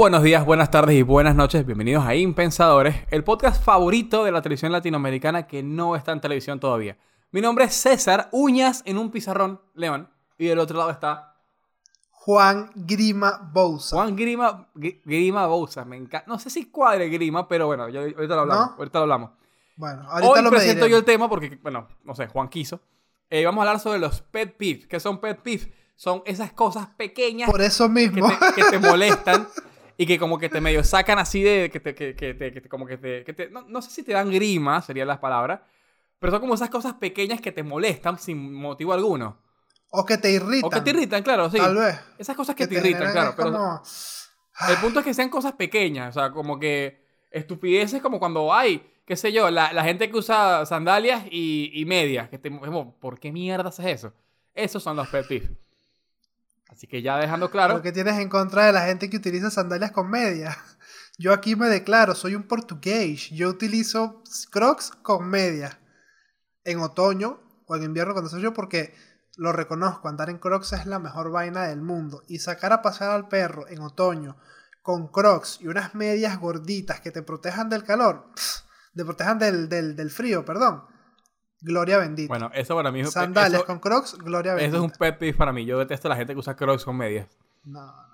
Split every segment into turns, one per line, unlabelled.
Buenos días, buenas tardes y buenas noches. Bienvenidos a Impensadores, el podcast favorito de la televisión latinoamericana que no está en televisión todavía. Mi nombre es César, uñas en un pizarrón, León. Y del otro lado está
Juan Grima Bouza.
Juan Grima, Gr- Grima Bouza. Me encanta. No sé si cuadre Grima, pero bueno, ya- ahorita lo hablamos.
¿No?
Ahorita lo hablamos.
Bueno, ahorita
Hoy
lo
presento
mediremos.
yo el tema porque, bueno, no sé, Juan quiso. Eh, vamos a hablar sobre los pet peeves. ¿Qué son pet peeves? Son esas cosas pequeñas
Por eso
que
mismo.
te, que te molestan y que como que te medio sacan así de que te, que, que te- que te- como que te, que te- no, no sé si te dan grima, serían las palabras, pero son como esas cosas pequeñas que te molestan sin motivo alguno.
o que te irritan.
O que te irritan, claro, sí.
Tal vez.
Esas cosas que, te, irritan, claro. Pero
como-
el punto es que sean cosas pequeñas, o sea, como que estupideces como cuando hay, qué sé yo, la, la gente que usa sandalias y, y medias, que te, como, ¿por qué mierda haces eso? Esos son los pet. Así que ya dejando claro,
Lo que tienes en contra de la gente que utiliza sandalias con media. Yo aquí me declaro, soy un portugués. Yo utilizo crocs con media. En otoño o en invierno cuando soy yo porque lo reconozco, andar en crocs es la mejor vaina del mundo. Y sacar a pasear al perro en otoño con crocs y unas medias gorditas que te protejan del calor, te protejan del, del, del frío, perdón. Gloria bendita.
bueno, eso para mí
Sandalias
eso-
con crocs, gloria bendita.
Eso es un pet peeve para mí. Yo detesto a la gente que usa crocs con medias.
No, no.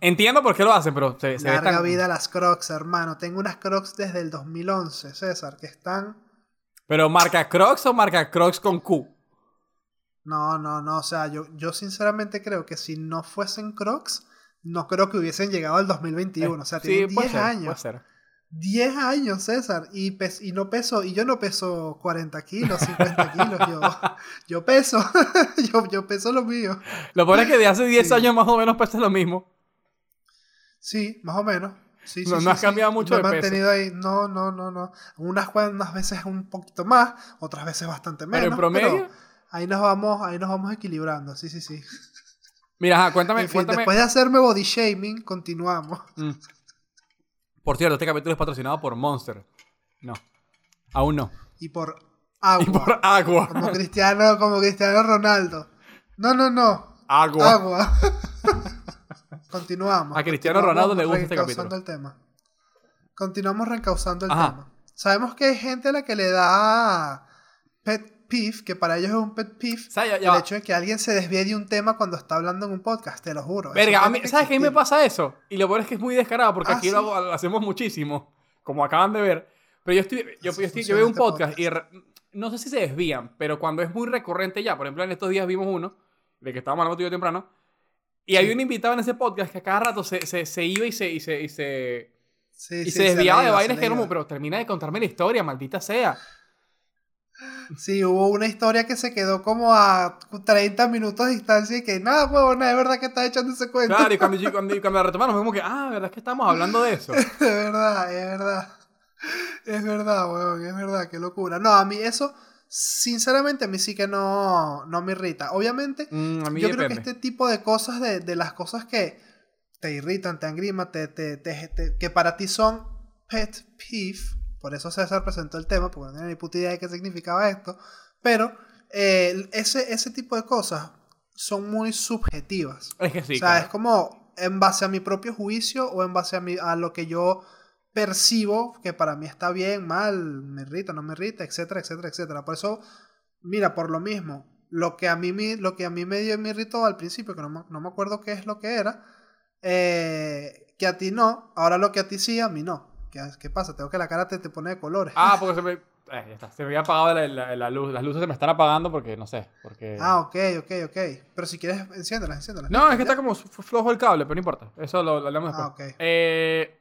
Entiendo por qué lo hacen, pero se, se
Larga
tan-
vida a las Crocs, hermano. Tengo unas Crocs desde el 2011, César, que están...
Pero marca crocs o marca crocs con Q.
No, no, no. O sea, yo, yo sinceramente creo que si no fuesen Crocs, no creo que hubiesen llegado al 2021. O sea, tienen
Sí, puede
10
ser,
años.
puede ser.
10 años, César. Y, pes- y no peso, y yo no peso 40 kilos, 50 kilos. Yo, yo peso. yo, yo peso lo mío.
Lo peor es que de hace 10
Sí.
años más o menos pesa lo mismo.
Sí, más o menos. Sí,
No-
sí,
no has cambiado mucho
Me he
de peso.
mantenido ahí. No, no, no, no. Unas, cua- unas veces un poquito más, otras veces bastante menos.
Pero en promedio.
pero ahí nos vamos, ahí nos vamos equilibrando. Sí, sí, sí.
Mira, ajá, cuéntame.
En fin,
cuéntame.
después de hacerme body shaming, continuamos.
Mm. Por cierto, este capítulo es patrocinado por Monster. No. Aún no.
Y por agua.
Y por agua.
Como Cristiano, como Cristiano Ronaldo. No, no, no.
Agua.
Agua. Continuamos.
A Cristiano
Continuamos
Ronaldo le gusta este capítulo.
el tema. Continuamos reencauzando el
Ajá.
tema. Sabemos que hay gente a la que le da pet peeve, que para ellos es un pet peeve,
O sea, ya- ya
el
va.
hecho de que alguien se desvíe de un tema cuando está hablando en un podcast, te lo juro.
Verga, a mí,
que
¿sabes qué a mí me pasa eso? Y lo peor es que es muy descarado porque
Ah,
aquí
¿sí?
lo, hago- lo hacemos muchísimo, como acaban de ver. Pero yo estoy, yo, yo estoy- yo veo un
este
podcast,
podcast.
y re- no sé si se desvían, pero cuando es muy recurrente ya, por ejemplo, en estos días vimos uno, de que estábamos hablando yo temprano, y había un invitado en ese podcast que a cada rato se, se, se iba y se, y se, y se,
Sí,
y
sí,
se desviaba de
iba,
vainas
se
que era como, pero termina de contarme la historia, maldita sea.
Sí, hubo una historia que se quedó como a 30 minutos de distancia y que nada, huevona, es verdad que estás echando ese cuento.
Claro, y cuando, cuando, cuando la retomamos, como que, ah, ¿verdad es que estamos hablando de eso?
Es verdad, es verdad. Es verdad, weón, es verdad, qué locura. No, a mí eso, sinceramente, a mí sí que no, no me irrita. Obviamente,
Mm, a mí
yo
depende.
creo que este tipo de cosas, de, de las cosas que te irritan, te angriman, te- te- que para ti son pet peeve, por eso César presentó el tema, porque no tenía ni puta idea de qué significaba esto, pero eh, ese, ese tipo de cosas son muy subjetivas.
Es que sí.
o sea,
claro.
es como en base a mi propio juicio o en base a, mi, a lo que yo percibo que para mí está bien, mal, me irrita, no me irrita, etcétera, etcétera, etcétera. Por eso, mira, por lo mismo, lo que a mí, me- lo que a mí me dio me irritó al principio, que no me, no me acuerdo qué es lo que era, eh, que a ti no, ahora lo que a ti sí, a mí no. ¿Qué, qué pasa? Tengo que la cara te, te pone de colores.
Ah, porque se me. eh, ya está. Se me había apagado la, la- la luz. Las luces se me están apagando porque no sé. Porque...
Ah, ok, ok, ok. Pero si quieres, enciéndolas, enciéndolas.
no, es que está como flojo el cable, pero no importa. Eso lo, lo hablamos después.
Ah, ok.
Eh,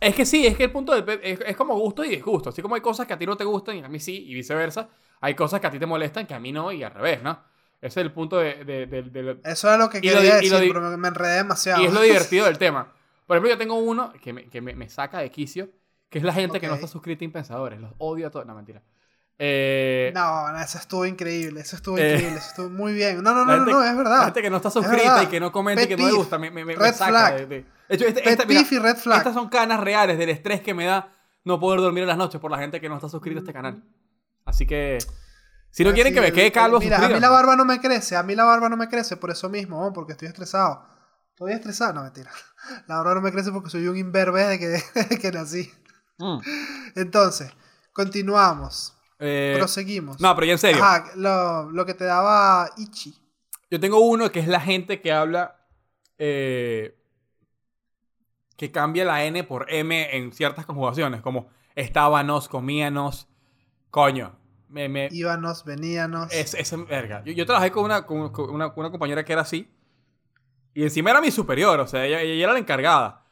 es que sí, es que el punto del. pe- Es, es como gusto y disgusto. Así como hay cosas que a ti no te gustan y a mí sí, y viceversa. Hay cosas que a ti te molestan que a mí no y al revés, ¿no? Ese es el punto de, de- de- de-
Eso era lo que
Y lo
quería
y lo
decir, pero me enredé demasiado.
Y es lo divertido del tema. Por ejemplo, yo tengo uno que me, que me, me saca de quicio, que es la gente que no está suscrita a Impensadores. Los odio a todos. No, mentira. Eh,
No, no, eso estuvo increíble, eso estuvo
Eh,
increíble, eso estuvo muy bien. No, no,
la
no, no,
gente-
no, es
La
verdad.
gente que no está
Es
suscrita
verdad.
y que no comenta y que no le gusta, me, me, me- me
Red
saca
flag.
de, de- de hecho, este- esta, mira,
y red flag.
estas son canas reales del estrés que me da no poder dormir en las noches por la gente que no está suscrita a este canal. Así que, si no quieren que me quede calvo,
Mira, a mí la barba no me crece, a mí la barba no me crece por eso mismo, porque estoy estresado. Todavía estresado, no mentira. La barba no me crece porque soy un imberbe desde que, desde que nací.
Mm.
Entonces, continuamos.
Eh,
Proseguimos.
no, pero ya en serio.
Ajá, lo, lo que te daba Ichi.
Yo tengo uno que es la gente que habla. eh, que cambia la N por M en ciertas conjugaciones, como estábamos, comíanos. Coño. Me, me,
Íbamos, veníanos.
es, es verga. Yo, yo trabajé con una, con, con una, con una compañera que era así. Y encima era mi superior, o sea, ella, ella era la encargada.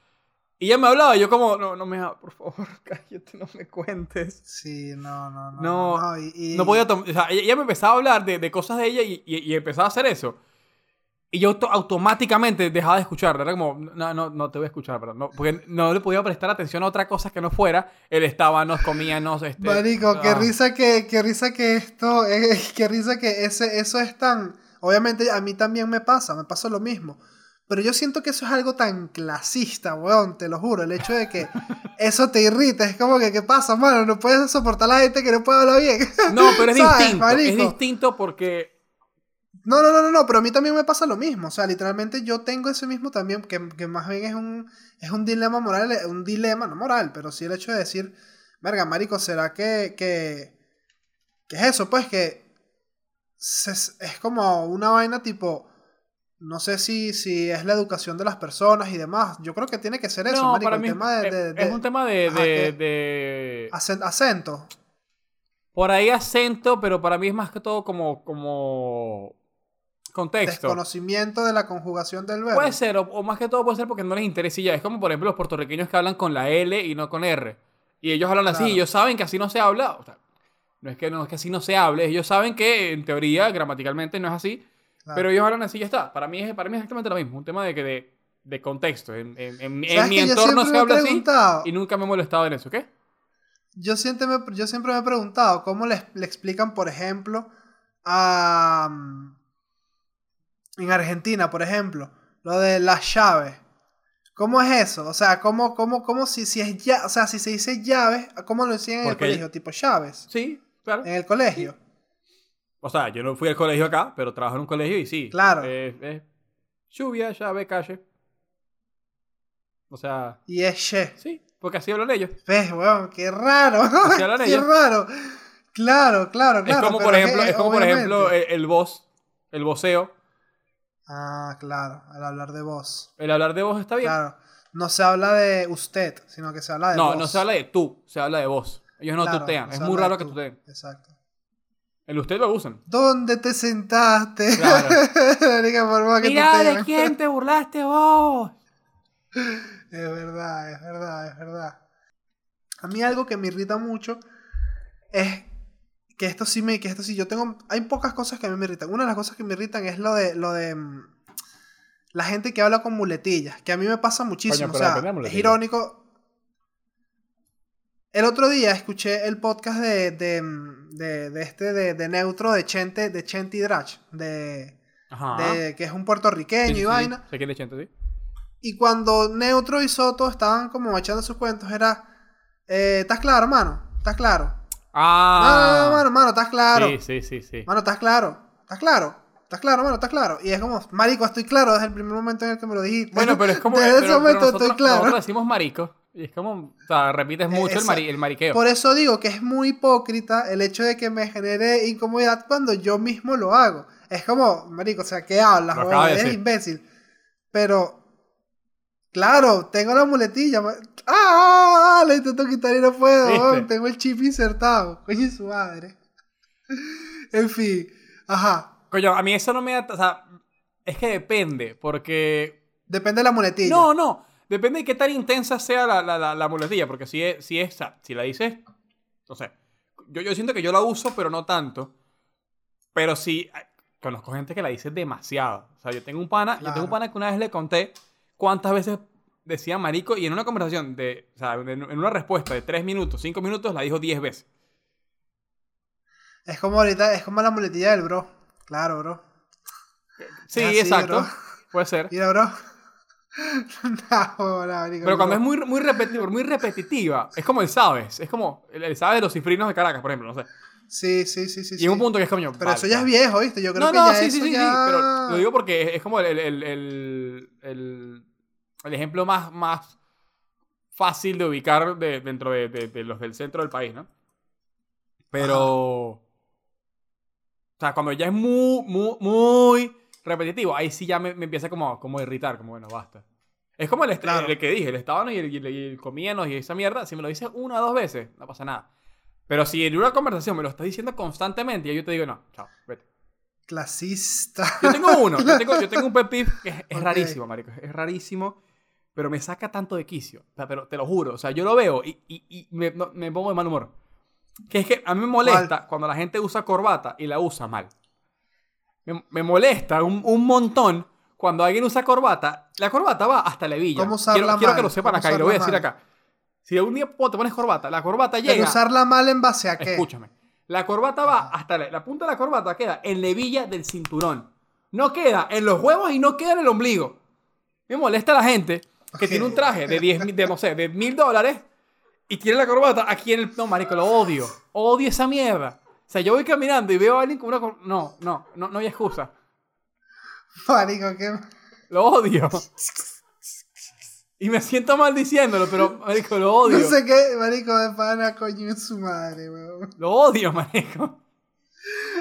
Y ella me hablaba, y yo como, no, no me, por favor, cállate, no me cuentes.
Sí, no, no, no.
No,
y- y-
No podía tomar. O sea, ella, me empezaba a hablar de, de cosas de ella y, y, empezaba a hacer eso. Y yo auto- automáticamente dejaba de escucharla. Era como, no, no, no te voy a escuchar, pero no, porque no le podía prestar atención a otra cosa que no fuera. Él estaba, nos comíamos. Este,
Marico, qué
ah.
risa que, qué risa que esto, eh, qué risa que ese, eso es tan, obviamente a mí también me pasa, me pasa lo mismo, pero yo siento que eso es algo tan clasista, weón, te lo juro, el hecho de que eso te irrita, es como que, ¿qué pasa, mano? No puedes soportar a la gente que no puede hablar bien.
No, pero es
¿Sabes,
distinto. Es distinto porque.
No, no, no, no, no, pero a mí también me pasa lo mismo. O sea, literalmente yo tengo ese mismo también, que, que más bien es un, es un dilema moral, un dilema, no moral, pero sí el hecho de decir, verga, marico, ¿será que, que, que es eso? Pues que se- es como una vaina tipo, no sé si, si es la educación de las personas y demás. Yo creo que tiene que ser eso,
no,
marico,
para
el
mí
tema de,
es,
de-
es
de
un tema de.
Ajá, acento.
por ahí acento, pero para mí es más que todo como. como contexto.
Desconocimiento de la conjugación del verbo.
Puede ser, o, o más que todo puede ser porque no les interesa y ya. Es como, por ejemplo, los puertorriqueños que hablan con la L y no con R. Y ellos hablan así, y ellos saben que así no se habla. O sea, no es que, no es que así no se hable, ellos saben que en teoría, gramaticalmente, no es así.
Claro.
Pero ellos hablan así y ya está. Para mí es, para mí es exactamente lo mismo. Un tema de, que de, de contexto. En, en- en- en
¿Sabes
mi entorno se habla así y nunca me he molestado en eso. ¿Qué?
Yo siempre me, yo siempre me he preguntado cómo le, le explican, por ejemplo, a... mm, En Argentina, por ejemplo, lo de las llaves. ¿Cómo es eso? O sea, ¿cómo, cómo, cómo si, si es ya, o sea, si se dice llaves, ¿cómo lo decían en
Porque-
el colegio? Tipo llaves.
Sí, claro.
En el colegio.
O sea, yo no fui al colegio acá, pero trabajo en un colegio y sí.
Claro.
Eh, eh, lluvia, llave, calle. O sea,
Y es she.
sí, porque así hablan ellos.
¿Ves, weón? ¡Qué raro!
Así hablan
¡Qué
ellos.
raro! Claro, claro,
es
claro.
como,
pero
por ejemplo, es como por ejemplo el, el voz, el voceo.
Ah, claro, al hablar de voz.
El hablar de voz está bien.
Claro. No se habla de usted, sino que se habla de
no,
vos.
no se habla de tú, se habla de vos. Ellos no
Claro,
tutean.
no
Es muy raro que tuteen.
Exacto.
El usted lo usan.
¿Dónde te sentaste?
Claro.
La única forma que
Mira,
tutean.
¿de quién te burlaste vos?
Es verdad, es verdad, es verdad. A mí algo que me irrita mucho es que esto sí me, que esto sí, yo tengo, hay pocas cosas que a mí me irritan. Una de las cosas que me irritan es lo de, lo de mm, la gente que habla con muletillas, que a mí me pasa muchísimo.
Coño,
o sea, es irónico. El otro día escuché el podcast de, de, de, de este de, de Neutro de Chente, de Chente y Drach, de, que es un puertorriqueño
Sí,
y vaina.
Sé quién es Chente, sí.
Y cuando Neutro y Soto estaban como echando sus cuentos, era. Eh, ¿Estás claro, mano? ¿Estás claro? No,
Ah.
no, no, mano, mano, ¿estás claro?
Sí, sí, sí, sí.
Mano, ¿estás claro? ¿Estás claro? ¿Estás claro, mano? ¿Estás claro? Y es como, marico, estoy claro desde el primer momento en el que me lo dijiste.
Bueno, pero es como.
Desde
pero-
ese
pero
momento
nosotros,
estoy claro.
Nosotros decimos marico. Y es como. O sea, repites mucho el, mari- el mariqueo.
Por eso digo que es muy hipócrita el hecho de que me genere incomodidad cuando yo mismo lo hago. Es como, marico, o sea, ¿qué hablas?
De
Eres
decir.
imbécil. Pero, claro, tengo la muletilla. ¡Ah! La intento quitar y no puedo. Tengo el chip insertado. Coño, su madre. En fin, ajá.
Coño, a mí eso no me da. O sea, es que depende. Porque.
Depende de la muletilla.
No, no. Depende de qué tan intensa sea la, la, la, la muletilla. Porque si es, si es. si la dices. No sé. Yo, yo siento que yo la uso, pero no tanto. Pero sí. ay, Conozco gente que la dice demasiado. O sea, yo tengo un pana. Yo tengo un pana que una vez le conté cuántas veces decía marico. Y en una conversación de. O sea, en, en una respuesta de 3 minutos, 5 minutos, la dijo 10 veces.
Es como ahorita, es como la muletilla del bro. Claro, bro.
Sí,
así,
exacto.
bro.
Puede ser.
Mira, bro. no, la marico,
Pero cuando es muy, muy, repetitiva, muy repetitiva, es como el sabes. Es como el, el sabes de los cifrinos de Caracas, por ejemplo, no sé.
Sí, sí, sí, sí.
y en un punto que es coño.
Pero
vale,
eso ya es viejo, ¿viste? Yo creo
No,
que
no,
ya
sí,
eso
sí, sí, sí,
ya...
pero lo digo porque es, es como el, el, el, ejemplo más, más fácil de ubicar de- dentro de, de- de los del centro del país, ¿no? Pero... O sea, cuando ya es muy, muy, muy repetitivo, ahí sí ya me, me empieza como, como a irritar, como bueno, basta. Es como el,
Claro.
el que dije, el estábano y el, y el- y el y esa mierda, si me lo dices una o dos veces, no pasa nada. Pero si en una conversación me lo estás diciendo constantemente, y yo te digo, no, chao, vete.
Clasista.
Yo tengo uno, yo tengo, yo tengo un pet peeve que es, rarísimo, marico. Es rarísimo, pero me saca tanto de quicio. O sea, pero te lo juro. O sea, yo lo veo y, y- y me, no- me pongo de mal humor. Que es que a mí me molesta cuando la gente usa corbata y la usa mal. Me, me molesta un, un montón cuando alguien usa corbata. La corbata va hasta la hebilla.
¿Cómo
quiero, quiero que lo sepan
¿Cómo
acá y lo voy a decir
mal?
acá. Si algún día te pones corbata, la corbata
Pero
llega...
usarla mal en base a qué.
Escúchame. La corbata va hasta la, la punta de la corbata queda en la hebilla del cinturón. No queda en los huevos y no queda en el ombligo. Me molesta la gente que tiene un traje de 10 mil, de no sé, de mil dólares y tiene la corbata aquí en el. No, marico, lo odio. Odio esa mierda. O sea, yo voy caminando y veo a alguien con una. No, no, no, no hay excusa.
Marico, qué...
Lo odio. Y me siento mal diciéndolo, pero, marico, lo odio.
No sé qué, marico, de pana, coño, es su madre, weón.
Lo odio, marico.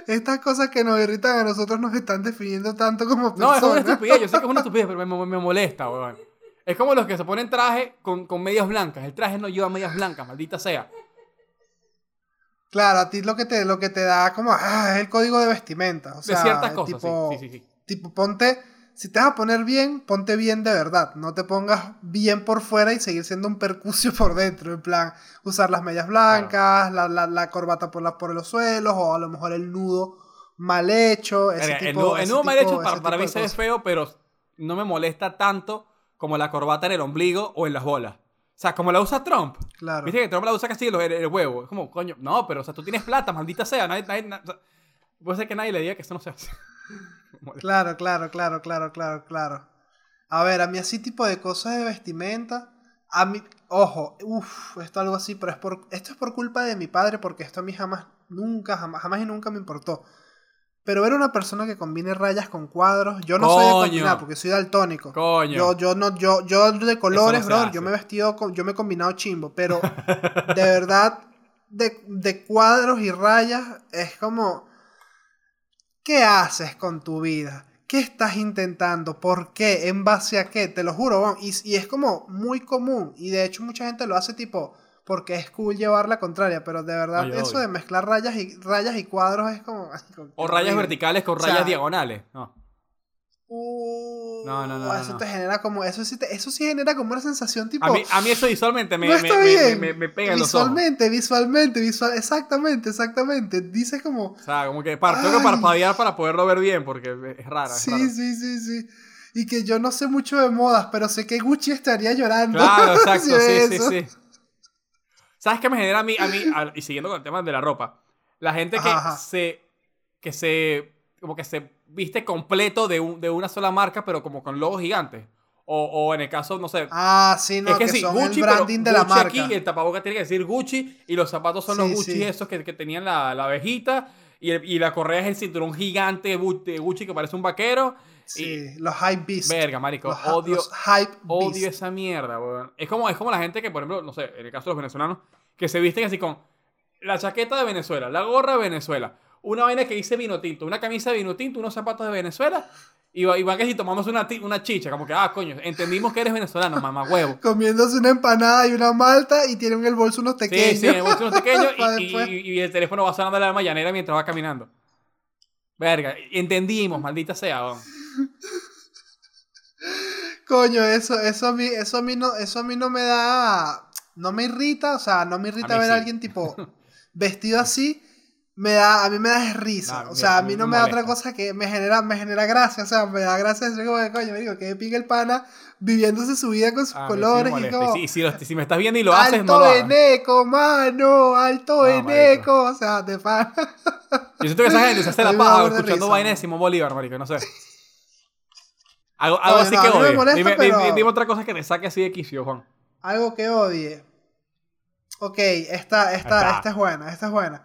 Estas cosas que nos irritan a nosotros nos están definiendo tanto como
No, es una
personas.
estupidez. Yo sé que es una estupidez, pero me molesta, weón. Es como los que se ponen traje con, con medias blancas. El traje no lleva medias blancas, maldita sea.
Claro, a ti lo que te, lo que te da como, ah, es el código de vestimenta. O
De
sea,
ciertas cosas,
tipo,
sí, sí, sí, sí.
Tipo, ponte, si te vas a poner bien, ponte bien de verdad. No te pongas bien por fuera y seguir siendo un percucio por dentro. En plan, usar las medias blancas, la, la, la corbata por, la, por los suelos, o a lo mejor el nudo mal hecho. Ese tipo,
el nudo, el
ese
mal hecho para, para mí se ve feo, pero no me molesta tanto como la corbata en el ombligo o en las bolas. O sea, como la usa Trump.
Claro.
Viste que Trump la usa casi el, el huevo. Es como, coño, no, pero o sea, tú tienes plata, maldita sea. Nadie, nadie- na- o sea, puede ser que nadie le diga que eso no se hace.
Claro, claro, claro, claro, claro, claro. A ver, a mí así tipo de cosas de vestimenta, a mí, ojo, uff, esto algo así, pero es por, esto es por culpa de mi padre porque esto a mí jamás, nunca, jamás, jamás y nunca me importó. Pero ver una persona que combine rayas con cuadros, yo no soy de combinar porque soy daltónico.
Coño.
Yo, yo no, yo, yo de colores, bro, yo me he vestido, con- yo me he combinado chimbo, pero de verdad, de, de cuadros y rayas, es como, ¿qué haces con tu vida? ¿Qué estás intentando? ¿Por qué? ¿En base a qué? Te lo juro, y, y es como muy común, y de hecho mucha gente lo hace tipo, porque es cool llevar la contraria, pero de verdad eso
odio.
de mezclar rayas y, rayas y cuadros es como...
O rayas verticales con
O sea,
rayas diagonales. No.
Uh,
No, no, no,
Eso
no,
te genera como. Eso sí, te- eso sí genera como una sensación tipo.
A mí, a mí eso visualmente me,
no
me, me- me- me pega en los ojos.
visualmente, visualmente, visual, exactamente, exactamente. Dice como.
O sea, como que par- tengo que parpadear para poderlo ver bien, porque es rara. es
Sí,
rara.
sí, sí, sí. Y que yo no sé mucho de modas, pero sé que Gucci estaría llorando.
Claro, exacto, sí, sí, sí. ¿Sabes qué me genera a mí, a mí y siguiendo con el tema de la ropa? La gente que
Ajá,
se, que se, como que se viste completo de, un- de una sola marca, pero como con logos gigantes. O, o en el caso, no sé,
Ah, sí, no,
es que,
que,
sí,
son
Gucci,
el
pero
branding de la
Gucci
marca.
aquí, el tapaboca tiene que decir Gucci, y los zapatos son los Gucci
sí.
esos que, que tenían la, la abejita, y, el- y la correa es el cinturón gigante de Gucci que parece un vaquero.
Sí, los hype beast.
Verga, marico,
Los,
odio,
los hype
Odio
beast.
esa mierda, weón. Es como, es como la gente que, por ejemplo, no sé, en el caso de los venezolanos, que se visten así con la chaqueta de Venezuela, la gorra de Venezuela, una vaina que dice vino tinto, una camisa de vino tinto, uunos zapatos de Venezuela, y, va- y van que si tomamos una, una chicha, como que, ah, coño, entendimos que eres venezolano, mamá huevo.
Comiéndose una empanada y una malta y tienen en el bolso unos
Sí,
pequeños.
sí, en el bolso unos pequeños
Pa'
y, y- y el teléfono va sonando a la mañanera mientras va caminando. Verga, entendimos, maldita sea.
Coño, eso, eso a mí, eso a mí no, eso a mí no me da, no me irrita, o sea, no me irrita
A
ver
sí.
a alguien tipo vestido así, me da, a mí me da risa,
No,
o
me-
sea, a mí
me
no me da otra cosa que me genera, me genera gracia, o sea, me da gracia decir como de coño, me digo, que pinga el pana viviéndose su vida con sus
Ah, a sí me
colores y
molesta.
como,
Y si, si lo- si me estás viendo y lo haces,
alto
no lo hagas.
eneco, mano, alto
No,
eneco, o sea, de pana.
Yo siento que esa gente se hace la
me
paja escuchando
risa,
vaina de. Simón Bolívar, marico, no sé. Algo, algo así
no,
que
molesta,
dime,
pero-
dime- dime otra cosa que te saque así de quicio, Juan.
Algo que odie. Ok, esta, esta, esta es buena, esta es buena.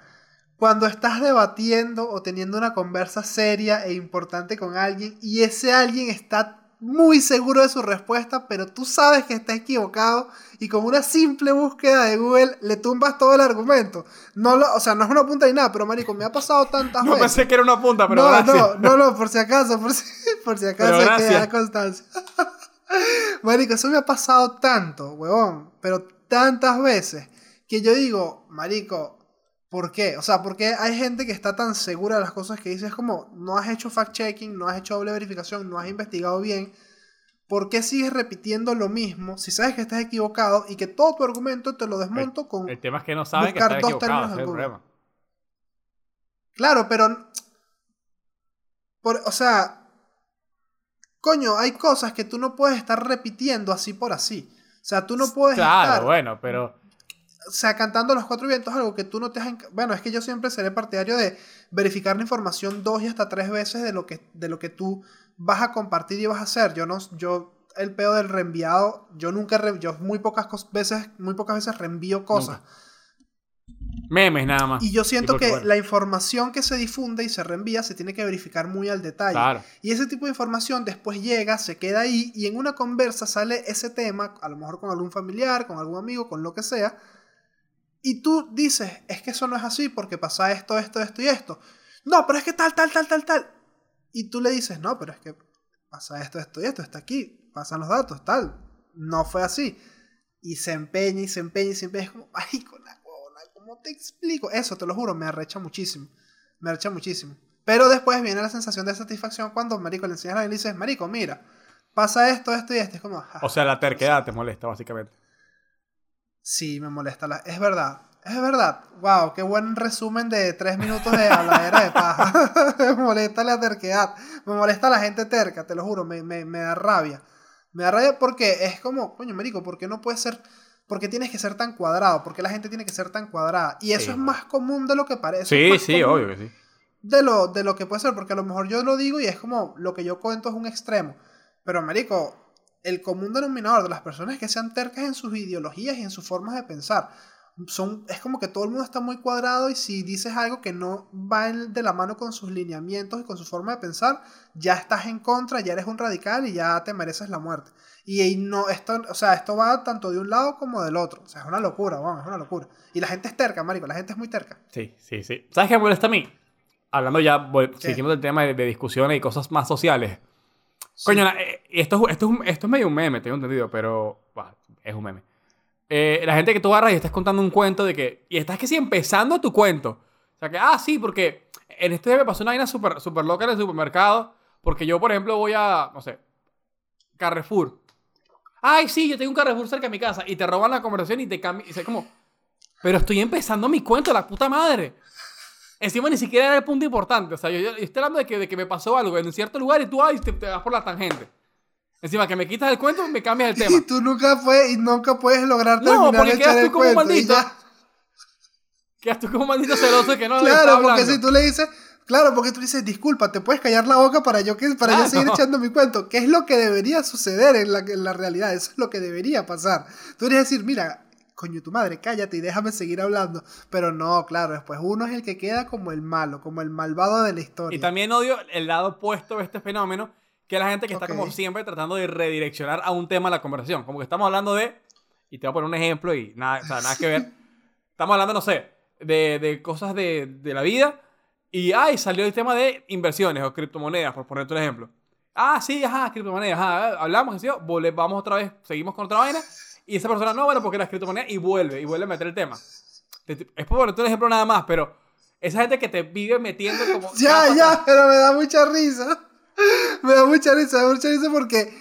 Cuando estás debatiendo o teniendo una conversa seria e importante con alguien y ese alguien está muy seguro de su respuesta, pero tú sabes que está equivocado y con una simple búsqueda de Google le tumbas todo el argumento. No lo, o sea, no es una punta ni nada, pero marico, me ha pasado tantas
No
veces.
pensé que era una punta, pero
no,
gracias.
no, no, no, por si acaso, por si, por si acaso hay que dar constancia. marico, eso me ha pasado tanto, huevón, pero tantas veces que yo digo, marico, ¿por qué? O sea, porque hay gente que está tan segura de las cosas que dice, es como, no has hecho fact-checking, no has hecho doble verificación, no has investigado bien. ¿Por qué sigues repitiendo lo mismo si sabes que estás equivocado y que todo tu argumento te lo desmonto con...
El tema es que no saben que
Buscar
están
dos términos
es el problema.
Claro, pero. por- o sea. Coño, hay cosas que tú no puedes estar repitiendo así por así. O sea, tú no puedes
Claro,
estar.
bueno, pero
O sea, cantando los cuatro vientos, algo que tú no te has. Bueno, es que yo siempre seré partidario de verificar la información dos y hasta tres veces de lo que, de lo que tú vas a compartir y vas a hacer. Yo no. Yo. El pedo del reenviado, yo nunca, re- yo muy pocas veces, muy pocas veces reenvío cosas.
memes nada más.
Y yo siento que
bueno.
la información que se difunde y se reenvía se tiene que verificar muy al detalle.
Claro.
Y ese tipo de información después llega, se queda ahí y en una conversa sale ese tema, a lo mejor con algún familiar, con algún amigo, con lo que sea. Y tú dices, es que eso no es así porque pasa esto, esto, esto y esto. No, pero es que tal, tal, tal, tal, tal. Y tú le dices, no, pero es que pasa esto, esto y esto, está aquí, pasan los datos, tal. No fue así. Y se empeña y se empeña y se empeña. Es como, ay, con la huevona, ¿cómo te explico? Eso, te lo juro, me arrecha muchísimo. Me arrecha muchísimo. Pero después viene la sensación de satisfacción cuando, marico, le enseñas a alguien y le dices, marico, mira, pasa esto, esto y esto. Es como, "Ja,
O sea, la terquedad te molesta, básicamente.
Sí, me molesta la... Es verdad, es verdad. Wow, qué buen resumen de tres minutos de habladera de paja. me molesta la terquedad. Me molesta la gente terca, te lo juro. Me, me, me da rabia. Me da rabia porque es como, coño, marico, ¿por qué no puedes ser... ¿Por qué tienes que ser tan cuadrado? ¿Por qué la gente tiene que ser tan cuadrada? Y eso
Sí,
es más común de lo que parece.
Sí, sí, obvio que sí.
de lo, de lo que puede ser, porque a lo mejor yo lo digo y es como lo que yo cuento es un extremo. Pero, marico, el común denominador de las personas que sean tercas en sus ideologías y en sus formas de pensar, son, es como que todo el mundo está muy cuadrado y si dices algo que no va de la mano con sus lineamientos y con su forma de pensar, ya estás en contra, ya eres un radical y ya te mereces la muerte. Y, ahí no, esto, o sea, esto va tanto de un lado como del otro. O sea, es una locura, vamos, es una locura. Y la gente es terca, marico, la gente es muy terca.
Sí, sí, sí. ¿Sabes qué me molesta a mí? Hablando ya, voy-
¿Qué?
siguiendo el tema de, de discusiones y cosas más sociales. Coño, la- eh, esto, es- esto, es esto es medio un meme, tengo entendido, pero bah, es un meme. Eh, la gente que tú agarras y estás contando un cuento de que... Y estás que sí empezando tu cuento. O sea que, ah, sí, porque en este día me pasó una vaina súper super loca en el supermercado. Porque yo, por ejemplo, voy a, no sé, Carrefour. Ay, sí, yo tengo un Carrefour cerca de mi casa. Y te roban la conversación y te cambian. Y es como, pero estoy empezando mi cuento, la puta madre. Encima ni siquiera era el punto importante. O sea, yo, yo estoy hablando de que, de que me pasó algo en un cierto lugar y tú ay, te, te vas por la tangente. Encima que me quitas el cuento, me cambias el tema.
Y tú nunca puedes, y nunca puedes lograr
No,
terminar
porque
de
quedas tú como un maldito. Quedas tú como un maldito celoso que no le
Claro, porque si tú le dices, claro, porque tú dices, disculpa, te puedes callar la boca para yo, que, para yo
Claro.
seguir echando mi cuento, que es lo que debería suceder en la, en la realidad, eso es lo que debería pasar. Tú deberías decir, mira, coño, tu madre, cállate y déjame seguir hablando. Pero no, claro, después uno es el que queda como el malo, como el malvado de la historia.
Y también odio el lado opuesto de este fenómeno, que es la gente que está como siempre tratando de redireccionar a un tema la conversación. Como que estamos hablando de, y te voy a poner un ejemplo y nada, o sea, nada que ver. Estamos hablando, no sé, de, de cosas de, de la vida y, ay, salió el tema de inversiones o criptomonedas, por ponerte un ejemplo. Ah, sí, ajá, criptomonedas, ajá, hablamos, vole- vamos otra vez, seguimos con otra vaina. Y esa persona, no, bueno, porque las criptomonedas, y vuelve, y vuelve a meter el tema. Te- Es por ponerte un ejemplo nada más, pero esa gente que te vive metiendo como...
Ya, ya, pero me da mucha risa. Me da mucha risa, me da mucha risa porque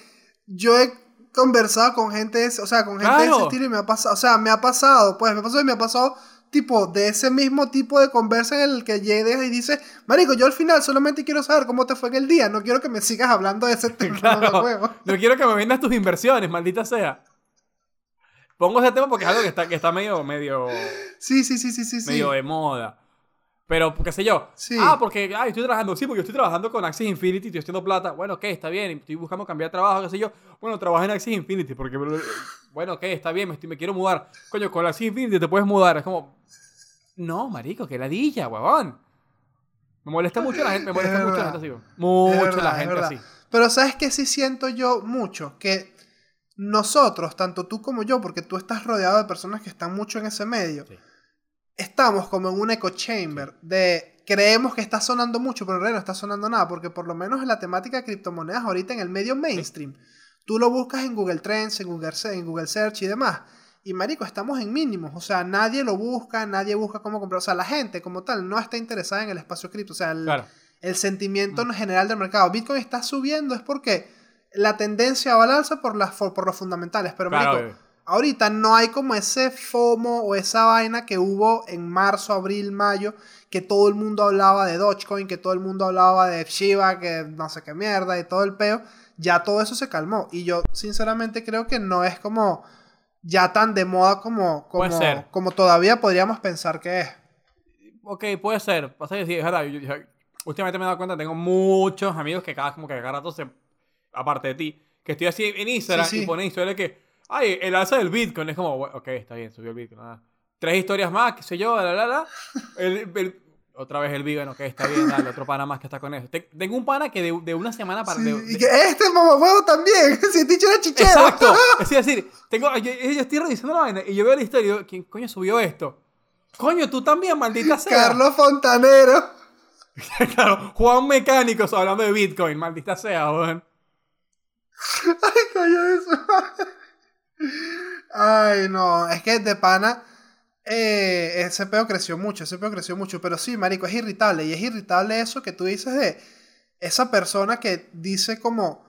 yo he conversado con gente, o sea, con gente de ese
Claro.
estilo y me ha pasado, o sea, me ha pasado, pues, me pasó y me ha pasado, tipo, de ese mismo tipo de conversa en el que llegas y dices, marico, yo al final solamente quiero saber cómo te fue en el día, no quiero que me sigas hablando de ese tema,
Claro.
mamahuevo".
No quiero que me vendas tus inversiones, maldita sea. Pongo ese tema porque es algo que está, que está medio, medio,
Sí, sí, sí, sí, sí, sí.
medio de moda. Pero, qué sé yo.
Sí.
Ah, porque ay, estoy trabajando. Sí, porque yo estoy trabajando con Axis Infinity, estoy haciendo plata. Bueno, ok, está bien. Estoy buscando cambiar de trabajo, qué sé yo. Bueno, trabajo en Axis Infinity porque... Bueno, ok, está bien, me, estoy- me quiero mudar. Coño, con Axis Infinity te puedes mudar. Es como... No, marico, que ladilla, huevón. Me molesta mucho la gente, me molesta
Es
mucho la gente así. Mucho
verdad,
la gente así.
Pero ¿sabes qué sí siento yo mucho? Que nosotros, tanto tú como yo, porque tú estás rodeado de personas que están mucho en ese medio,
Sí.
estamos como en un echo chamber de creemos que está sonando mucho, pero en realidad no está sonando nada, porque por lo menos en la temática de criptomonedas ahorita en el medio mainstream, tú lo buscas en Google Trends, en Google, en Google Search y demás. Y marico, estamos en mínimos, o sea, nadie lo busca, nadie busca cómo comprar, o sea, la gente como tal no está interesada en el espacio cripto, o sea, el,
Claro.
el sentimiento en general del mercado. Bitcoin está subiendo es porque la tendencia va al alza por, las, por, por los fundamentales, pero
Claro,
marico, ahorita no hay como ese FOMO o esa vaina que hubo en marzo, abril, mayo, que todo el mundo hablaba de Dogecoin, que todo el mundo hablaba de Shiba, que no sé qué mierda y todo el peo. Ya todo eso se calmó. Y yo sinceramente creo que no es como ya tan de moda como, como,
ser.
como todavía podríamos pensar que es.
Ok, puede ser. Pasa que sí, es verdad. yo- yo- últimamente me he dado cuenta, tengo muchos amigos que cada, como que cada rato se... Aparte de ti, que estoy así en Instagram
Sí, sí.
y ponen historias que... Ay, el alza del Bitcoin. Es como, ok, está bien, subió el Bitcoin. Tres historias más, qué sé yo, la, la, la. El- el- otra vez el vegan, ok, está bien, dale, otro pana más que está con eso. Te- tengo un pana que de, de una semana para...
Sí,
de-
y
de-
que este mamahuevo también. Si el dicho era chichero.
Exacto. Es decir, tengo, yo, yo estoy revisando la vaina y yo veo la historia y digo, ¿quién coño subió esto? Coño, tú también, maldita sea.
Carlos Fontanero.
claro, Juan Mecánicos hablando de Bitcoin, maldita sea, weón.
Ay, coño, eso. Ay, no. Es que de pana. eh, ese peo creció mucho. Ese peo creció mucho. Pero sí, marico, es irritable. Y es irritable eso que tú dices de esa persona que dice como.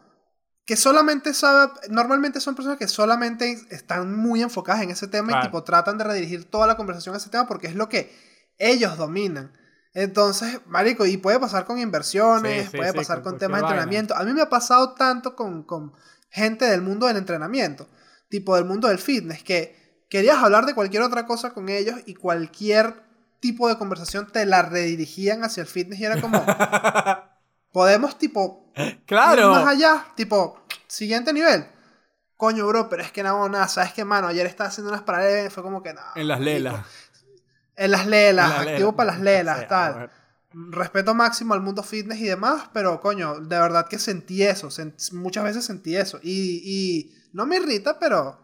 Que solamente sabe. Normalmente son personas que solamente están muy enfocadas en ese tema
Claro.
y tipo tratan de redirigir toda la conversación a ese tema porque es lo que ellos dominan. Entonces, marico, y puede pasar con inversiones,
Sí, sí,
puede
sí,
pasar
con
con, temas de
vaina.
entrenamiento. A mí me ha pasado tanto con, con gente del mundo del entrenamiento, tipo del mundo del fitness, que querías hablar de cualquier otra cosa con ellos y cualquier tipo de conversación te la redirigían hacia el fitness y era como, podemos tipo ir
claro.
más allá, tipo, siguiente nivel. Coño, bro, pero es que no, nada, ¿sabes qué, mano? Ayer estaba haciendo unas paralelas y fue como que nada.
En las lelas.
En las lelas, activo para las lelas,
sea,
tal respeto máximo al mundo fitness y demás, pero coño, de verdad que sentí eso, sent- muchas veces sentí eso. Y, y no me irrita, pero,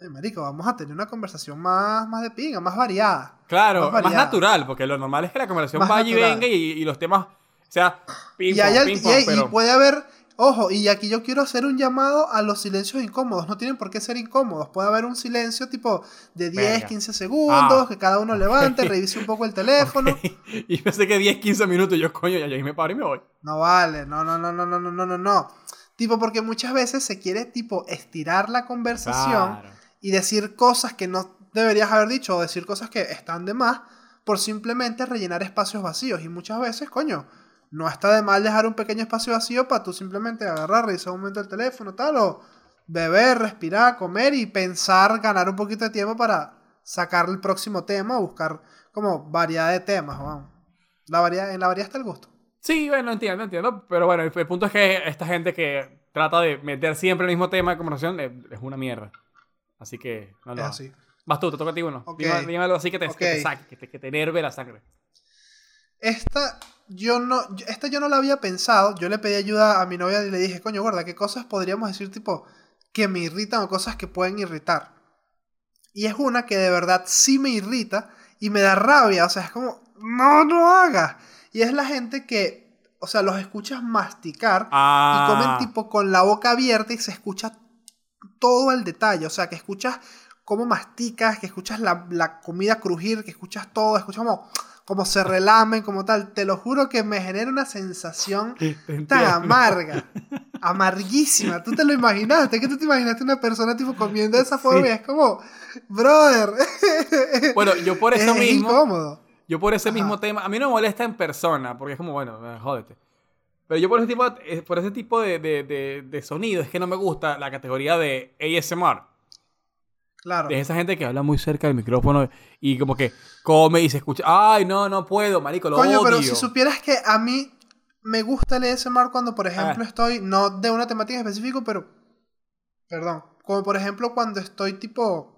oye, marico, vamos a tener una conversación más, más de pinga, más variada.
Claro,
Más
natural, porque lo normal es que la conversación
Más
vaya y venga y, y los temas, o sea, ping
y, hay
pong,
al-
ping
y
pong,
hay- y
pero...
puede haber, ojo, y aquí yo quiero hacer un llamado a los silencios incómodos, no tienen por qué ser incómodos, puede haber un silencio tipo de 10,
Verga.
15 segundos,
Ah,
que cada uno levante, revise un poco el teléfono.
y pensé que 10, 15 minutos, yo coño, ya, ya me paro y me voy.
No vale, no, no, no, no, no, no, no, no, no. Tipo, porque muchas veces se quiere, tipo, estirar la conversación
Claro.
y decir cosas que no deberías haber dicho o decir cosas que están de más por simplemente rellenar espacios vacíos. Y muchas veces, coño, no está de mal dejar un pequeño espacio vacío para tú simplemente agarrar, revisar un momento el teléfono, tal, o beber, respirar, comer y pensar, ganar un poquito de tiempo para sacar el próximo tema o buscar como variedad de temas. vamos. La variedad, en la variedad está el gusto.
Sí, bueno, entiendo, entiendo. Pero bueno, el, el punto es que esta gente que trata de meter siempre el mismo tema de conversación eh, es una mierda. Así que no lo
Es
hagas.
así.
Vas tú, te toca a ti uno.
Ok.
Dime- Dímelo así que te, que te saque, que te, que te enerve la sangre.
Esta yo no, esta yo no la había pensado. Yo le pedí ayuda a mi novia y le dije, coño, gorda, ¿qué cosas podríamos decir tipo que me irritan o cosas que pueden irritar? Y es una que de verdad sí me irrita y me da rabia. O sea, es como, no, no hagas. Y es la gente que, o sea, los escuchas masticar
Ah.
y comen tipo con la boca abierta y se escucha todo el detalle. O sea, que escuchas cómo masticas, que escuchas la, la comida crujir, que escuchas todo, escuchas como, como se relamen, como tal. Te lo juro que me genera una sensación tan amarga, amarguísima. Tú te lo imaginaste, que tú te imaginaste una persona tipo comiendo de esa forma y es como, brother.
Bueno, yo por eso
es, es
mismo,
incómodo.
yo por ese
Ajá.
mismo tema, a mí no me molesta en persona, porque es como, bueno, eh, jódete. Pero yo por ese tipo, eh, por ese tipo de, de, de, de sonido es que no me gusta la categoría de ASMR.
Claro.
De esa gente que habla muy cerca del micrófono y como que come y se escucha. Ay, no, no puedo, marico, lo
Coño,
odio.
pero si supieras que a mí me gusta el ASMR cuando, por ejemplo,
Ah.
estoy, no de una temática específica, pero, perdón, como por ejemplo cuando estoy tipo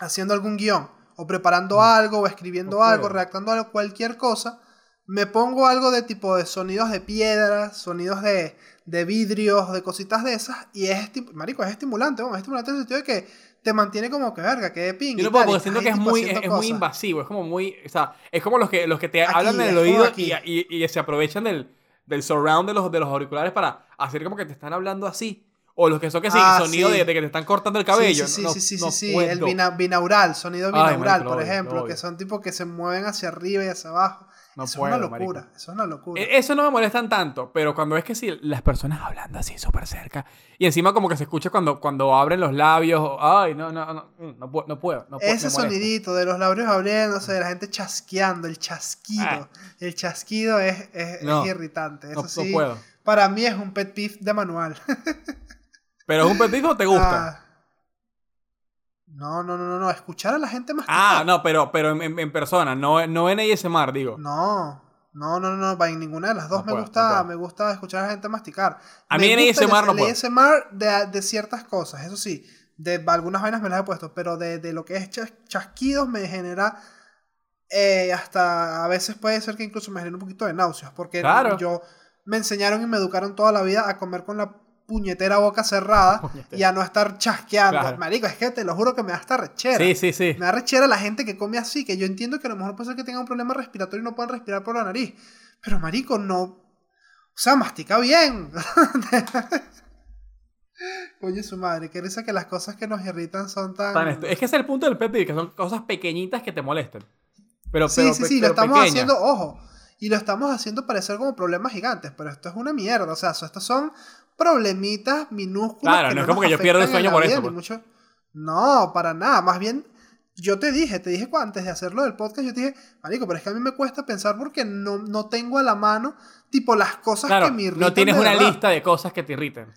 haciendo algún guion o preparando
Mm.
algo, o escribiendo
No
algo, redactando algo, cualquier cosa, me pongo algo de tipo de sonidos de piedras, sonidos de, de vidrios, de cositas de esas, y es, marico, es estimulante, es estimulante en el sentido de que te mantiene como que verga, que de ping.
Yo no puedo porque siento que es muy, es, muy invasivo, es como muy, o sea, es como los que, los que te
Aquí,
hablan en el oído y, y- y se aprovechan del, del surround de los, de los auriculares para hacer como que te están hablando así. O los que son que sí,
Ah,
sonido
sí.
De, de que te están cortando el cabello.
Sí, sí,
no,
sí, sí, sí,
no
sí,
puedo.
el bina- binaural, sonido binaural, por ejemplo, que son tipo que se mueven hacia arriba y hacia abajo.
No
eso
puedo,
es una
marico.
locura, eso es una locura.
E- Eso no me molestan tanto, pero cuando es que sí, las personas hablando así súper cerca y encima como que se escucha cuando, cuando abren los labios, ay, no, no, no, mm, no, puedo, no puedo. No puedo,
Ese sonidito de los labios abriéndose, de la gente chasqueando, el chasquido.
Ah.
El chasquido es, es- irritante. Eso
No, no
sí,
puedo.
para mí es un pet peeve de manual.
Pero es un petito o te gusta.
Ah. No, no, no, no, no. Escuchar a la gente más.
Ah, no, pero, pero en, en- persona, no, no en ASMR, digo.
No, no, no, no, no, en ninguna de las dos
No
me
puedo,
gusta,
no
me gusta escuchar a la gente masticar.
A
Me
mí en
gusta el-
ASMR no
el
puedo.
ASMR de, de ciertas cosas, eso sí, de algunas vainas me las he puesto, pero de, de lo que es chas- chasquidos me genera eh, hasta a veces puede ser que incluso me genere un poquito de náuseas, porque
Claro.
yo me enseñaron y me educaron toda la vida a comer con la puñetera boca cerrada
Puñetera.
y a no estar chasqueando.
Claro.
Marico, es que te lo juro que me da hasta rechera.
Sí, sí, sí.
Me da rechera la gente que come así, que yo entiendo que a lo mejor puede ser que tenga un problema respiratorio y no puedan respirar por la nariz. Pero marico, no. O sea, mastica bien. Oye, su madre, que risa que las cosas que nos irritan son tan.
Es que es el punto del pet peeve, que son cosas pequeñitas que te molestan. Pero,
sí,
pero,
sí, sí, lo
pero
estamos
pequeñas.
haciendo, ojo. Y lo estamos haciendo parecer como problemas gigantes, pero esto es una mierda. O sea, estos son problemitas minúsculos.
Claro, no es como que yo pierdo el sueño por eso, pues.
mucho- No, para nada. Más bien, yo te dije, te dije antes de hacerlo del podcast, yo te dije, Marico, pero es que a mí me cuesta pensar porque no, no tengo a la mano, tipo, las cosas
Claro,
que me irritan.
no tienes una lista de cosas que te irriten.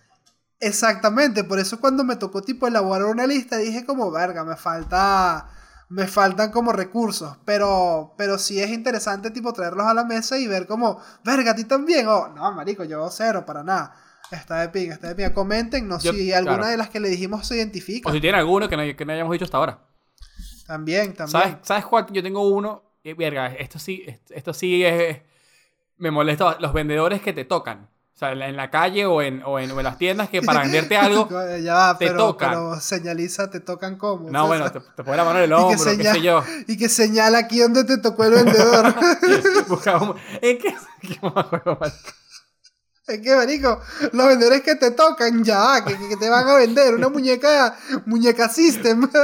Exactamente, por eso cuando me tocó tipo elaborar una lista dije como, verga, me falta, me faltan como recursos, pero, pero sí es interesante tipo traerlos a la mesa y ver como, verga, a ti también, oh, no, marico, yo cero, para nada, está de pinga, está de pinga, coméntenos
Yo-
si alguna
claro.
de las que le dijimos se identifica,
O si tiene alguno que no, que no hayamos dicho hasta ahora.
también, también,
¿Sabes, ¿Sabes cuál? Yo tengo uno. eh, verga, esto sí, esto, sí es. Me molesta. Los vendedores que te tocan. O sea, en la, calle o en, o, en, o en las tiendas que para venderte algo.
ya va,
te
pero,
tocan.
pero señaliza, te tocan como,
No,
O sea,
bueno, te, te pone la mano en el hombro, qué sé yo.
y que señala aquí donde te tocó el vendedor.
¿En qué? qué mamajuego, man.
Es que, marico, los vendedores que te tocan ya, que, que te van a vender una muñeca, muñeca system.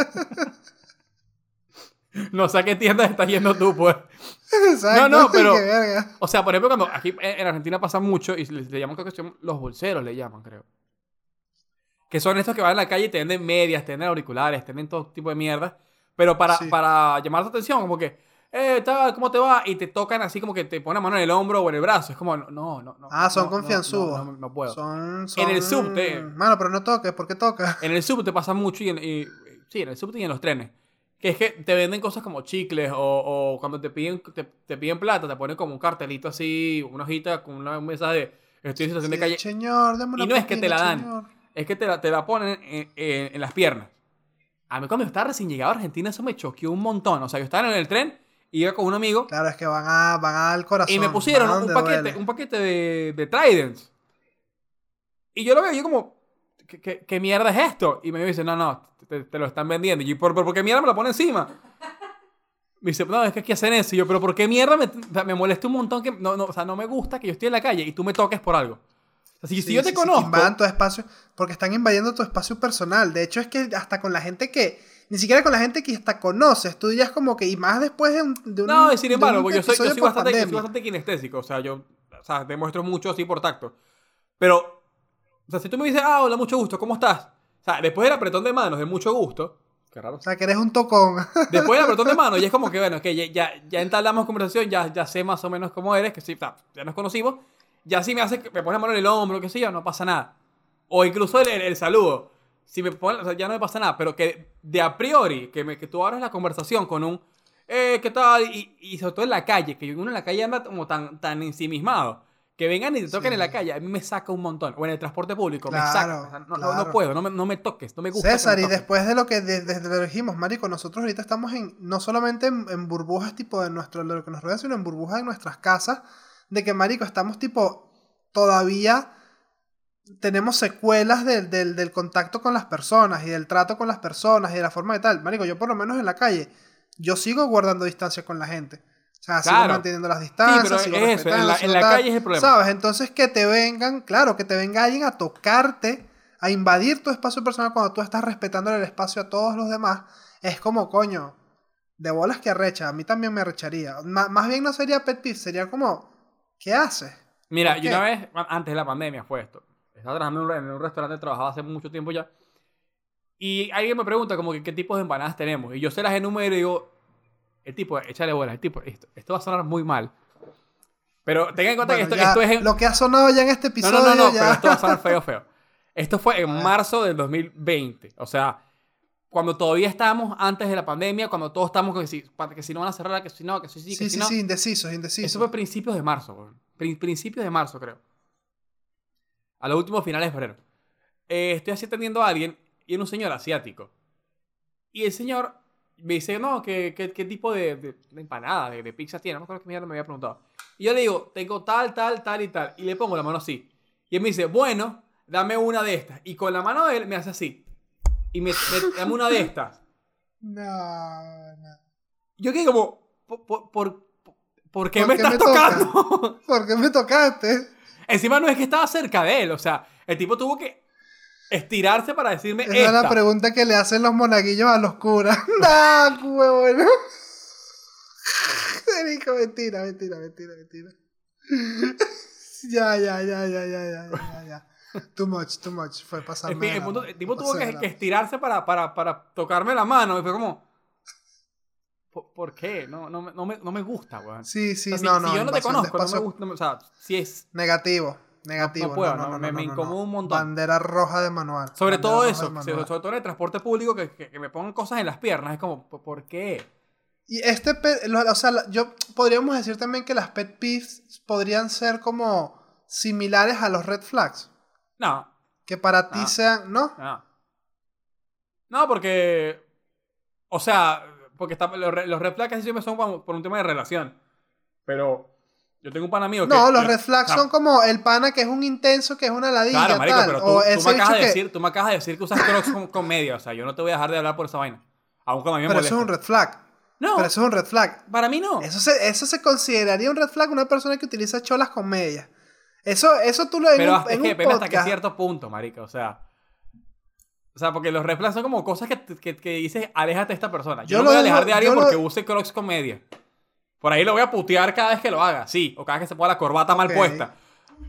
No sé a qué tiendas estás yendo tú, pues.
Exacto,
No, no, pero-. O sea, por ejemplo, cuando aquí en en Argentina pasa mucho y le, le llaman, creo que son los bolseros, le llaman, creo. Que son estos que van a la calle y te venden medias, te venden auriculares, te venden todo tipo de mierda. Pero para,
Sí.
para llamar tu atención, como que, eh, tal, ¿cómo te va? Y te tocan así como que te ponen la mano en el hombro o en el brazo. Es como, no, no, no.
Ah, son
no,
confianzudos.
No, no, no puedo.
Son,
En el
son-
subte.
Mano, pero no toques, ¿por qué toca?
En el subte pasa mucho y, en, y- sí, en el subte y en los trenes. Que es que te venden cosas como chicles o, o cuando te piden, te, te piden plata, te ponen como un cartelito así, una hojita con una mesa de estoy en situación de
Sí,
calle.
Señor, dame una
Y no es que te la dan.
señor.
Es que te la, te la ponen en, en- en las piernas. A mí cuando yo estaba recién llegado a Argentina eso me choqueó un montón. O sea, yo estaba en el tren, iba con un amigo
Claro, es que van, a, van al corazón.
y me pusieron un paquete,
duele.
un paquete de, de Tridents. Y yo lo veo yo como, ¿qué, qué, qué mierda es esto? Y me dice, no, no, te, te lo están vendiendo. Y yo, ¿por, por, por qué mierda me lo pone encima? Me dice, no, es que aquí hacen eso. Y yo, pero ¿por qué mierda me, me molesta un montón que, no, no, o sea, no me gusta que yo esté en la calle y tú me toques por algo? O sea, si,
Sí,
yo te
sí, sí, que
conozco,
invadan tu espacio, porque están invadiendo tu espacio personal. De hecho, es que hasta con la gente que, ni siquiera con la gente que hasta conoces, tú dirías como que, y más después de un. De un
No, y sin embargo, porque yo soy, yo soy bastante, yo soy bastante kinestésico. O sea, yo o sea, demuestro mucho así por tacto. Pero, o sea, si tú me dices, ah, hola, mucho gusto, ¿cómo estás? O sea, después del apretón de manos, de mucho gusto. Qué raro.
O sea, que eres un tocón.
Después del apretón de manos, ya es como que, bueno, que ya, ya, ya entablamos conversación, ya, ya sé más o menos cómo eres, que sí, ya nos conocimos. Ya si me hace, me pone la mano en el hombro, qué sé yo, no pasa nada. O incluso el, el- el saludo. Si me pone, o sea, ya no me pasa nada, pero que de a priori, que, me, que tú abras la conversación con un, eh, ¿qué tal? Y, y sobre todo en la calle, que uno en la calle anda como tan, tan ensimismado, que vengan y te toquen
Sí.
en la calle, a mí me saca un montón. O en el transporte público, me
Claro,
saca. O sea, no, no- no
claro.
puedo, no me, no me toques, no me gusta. me
César, y después de lo que de- desde lo dijimos, Marico, nosotros ahorita estamos en, no solamente en, en burbujas tipo de nuestro, de lo que nos rodea, sino en burbujas de nuestras casas, de que, Marico, estamos tipo, todavía tenemos secuelas del, del, del contacto con las personas y del trato con las personas y de la forma de tal. Marico, yo por lo menos en la calle, yo sigo guardando distancia con la gente. O sea, sigo
Claro.
manteniendo las distancias.
pero
sigo
es eso, en la-
sigo
en la calle es el problema.
¿Sabes? Entonces que te vengan, claro, que te venga alguien a tocarte, a invadir tu espacio personal cuando tú estás respetando el espacio a todos los demás, es como, coño, de bolas que arrecha. A mí también me arrecharía. Ma- más bien no sería pet peeve, sería como, ¿qué haces?
Mira,
¿Por
yo una vez, antes de la pandemia fue esto. Estaba trabajando en un, restaurante, trabajaba hace mucho tiempo ya. Y alguien me pregunta como que qué tipos de empanadas tenemos. Y yo se las enumero y digo, el tipo, échale bolas, el tipo, esto, esto va a sonar muy mal. Pero tengan en cuenta
Bueno,
que esto, esto es en...
Lo que ha sonado ya en este
No,
episodio.
no, no, no,
ya-
pero esto va a sonar feo, feo. Esto fue en marzo del 2020. O sea, cuando todavía estábamos antes de la pandemia, cuando todos estamos que si, que si no van a cerrar, que si no, que si sí, que
Sí,
si
sí,
no.
sí, indecisos, indecisos.
Eso fue principios de marzo, principios de marzo, creo. A los últimos finales de febrero. Eh, estoy así atendiendo a alguien y era un señor asiático. Y el señor me dice, no, ¿qué, qué, qué tipo de, de- de empanada, de, de pizza tiene? No me acuerdo qué mierda me había preguntado. Y yo le digo, tengo tal, tal, tal y tal. Y le pongo la mano así. Y él me dice, bueno, dame una de estas. Y con la mano de él me hace así. Y me, me- dame una de estas.
No, no.
Yo quedé como, ¿por, por, por, por qué
¿Por
me
qué
estás
me toca?
tocando?
¿Por qué me tocaste?
Encima no es que estaba cerca de él, o sea, el tipo tuvo que estirarse para decirme
Esa es la pregunta que le hacen los monaguillos a los curas. ¡Nah, huevón! Mentira, mentira, mentira, mentira. Ya, ya, ya, ya, ya, ya, ya, ya. Too much, too much. Fue pasarme
el, punto- tipo tuvo que, que estirarse para, para, para tocarme la mano. Y fue como, ¿por, por qué? No, no, me- no, me, no me gusta, weón.
Sí, sí,
O sea, si,
no,
si
no.
yo no te conozco, no me gusta. no o sea, si es.
Negativo, negativo.
no puedo,
no,
no,
no,
me-
no,
me
no,
incomoda
no.
un montón.
Bandera roja de manual.
Sobre
Bandera
todo eso, sobre todo en el transporte público, que, que, que me pongan cosas en las piernas. Es como, ¿por, qué?
Y este, o sea, yo podríamos decir también que las pet peeves podrían ser como similares a los red flags.
No,
Que para ti sean, ¿no?
No. No, porque. O sea, porque está, los, re- los red flags casi siempre son por, por un tema de relación. Pero yo tengo un pan amigo que.
No, los red flags
no,
son como el pana que es un intenso, que es una ladilla,
Claro, marico,
tal.
pero tú, tú me acabas de
que...
decir, tú me acabas de decir que usas crocs con, con media. O sea, yo no te voy a dejar de hablar por esa vaina. Aún cuando a mí me
Pero
molesta.
eso es un red flag.
No,
Pero eso es un red flag.
para mí no.
Eso se, eso se consideraría un red flag una persona que utiliza cholas con medias. Eso, eso tú lo en
Pero
un,
hasta,
en
que
un
hasta que cierto punto, marica. O sea. O sea, porque los red son como cosas que, que, que dices, aléjate de esta persona. Yo,
Yo
no
lo
voy a alejar de alguien
lo-
porque use crocs con media. Por ahí lo voy a putear cada vez que lo haga, sí. O cada vez que se ponga la corbata mal puesta.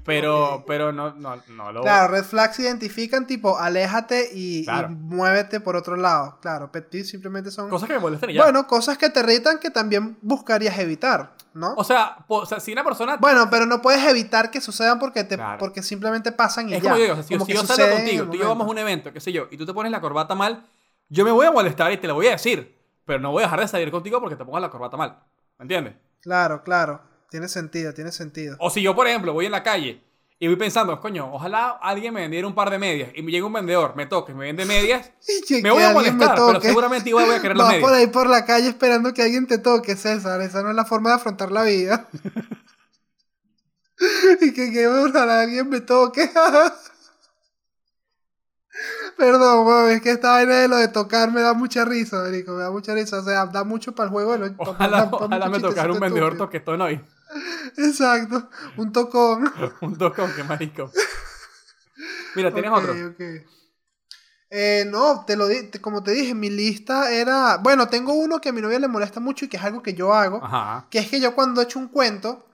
Pero, pero no, no, no lo...
Claro, red flags identifican tipo aléjate y, y muévete por otro lado. Claro, pet simplemente son...
Cosas que me molestan y ya.
Bueno, cosas que te irritan que también buscarías evitar, ¿no?
o, sea, po- o sea, si una persona...
Bueno, pero no puedes evitar que sucedan porque, te,
Claro.
porque simplemente pasan y
es
ya.
como yo digo, o sea, si,
Como
si yo salgo contigo, tú y yo vamos a un evento, qué sé yo, y tú te pones la corbata mal, yo me voy a molestar y te lo voy a decir. Pero no voy a dejar de salir contigo porque te pongas la corbata mal. ¿Me entiendes?
Claro, claro. Tiene sentido, tiene sentido.
O si yo, por ejemplo, voy en la calle y voy pensando, coño, ojalá alguien me vendiera un par de medias y me llega un vendedor, me toque, me vende medias, me voy a molestar, pero seguramente igual voy a querer las
Vas por
medias.
ahí por la calle esperando que alguien te toque, César. Esa no es la forma de afrontar la vida. y que, que ojalá alguien me toque. Perdón, weón, es que esta vaina de lo de tocar me da mucha risa, marico, me da mucha risa. O sea, da mucho para el juego. de los- pa-
Ojalá,
pa- pa-
ojalá me tocara un vendedor toquetón hoy.
Exacto, un tocón.
Un tocón, qué marico. Mira, ¿tienes otro?
Eh, no, te lo di- te- como te dije, mi lista era. Bueno, tengo uno que a mi novia le molesta mucho y que es algo que yo hago.
Ajá.
Que es que yo cuando echo un cuento,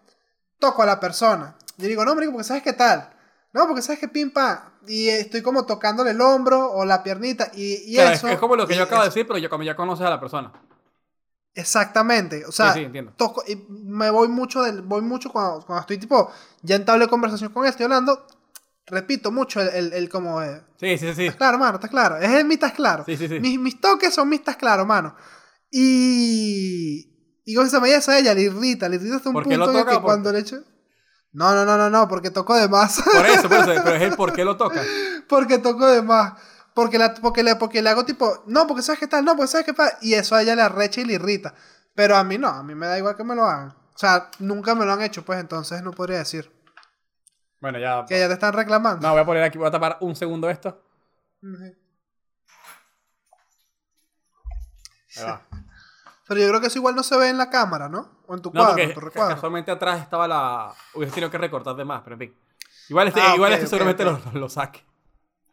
toco a la persona. Yo digo, no, marico, porque sabes qué tal. No, porque sabes que pim pam. Y estoy como tocándole el hombro o la piernita. Y, y
Claro, es-
eso.
es, como lo que yo acabo de decir, pero yo como ya conoces a la persona.
Exactamente. O sea,
sí, sí, entiendo.
toco, y me voy mucho del, voy mucho cuando, cuando estoy tipo, ya entablé conversación con él, estoy hablando, repito mucho el, el, el como eh,
Sí, sí, sí.
¿Estás claro, mano? ¿Estás claro? Es el mi estás claro.
Sí, sí, sí.
Mis, mis toques son mis estás claro, mano. Y. Y con esa ella, eso a ella le irrita, le irrita hasta un
¿Por qué lo
punto en el
toca
que
o por-
cuando le echo. No, no, no, no, no, porque toco de más.
Por eso, por eso, pero es el por qué lo toca.
porque toco de más. Porque, la, porque, le, porque le hago tipo, no, porque sabes qué tal, no, porque sabes qué pasa. Y eso a ella le arrecha y le irrita. Pero a mí no, a mí me da igual que me lo hagan. O sea, nunca me lo han hecho, pues entonces no podría decir.
Bueno, ya.
Que ya te están reclamando.
No, voy a poner aquí, voy a tapar un segundo esto.
Ujú.
Ahí va.
Pero yo creo que eso igual no se ve en la cámara, ¿no? O en tu
No,
cuadro, en tu recuadro.
casualmente atrás estaba la. Hubiese tenido que recortar de más, pero en fin. Igual este,
Ah,
igual este
ok,
seguramente
ok.
Lo, lo saque.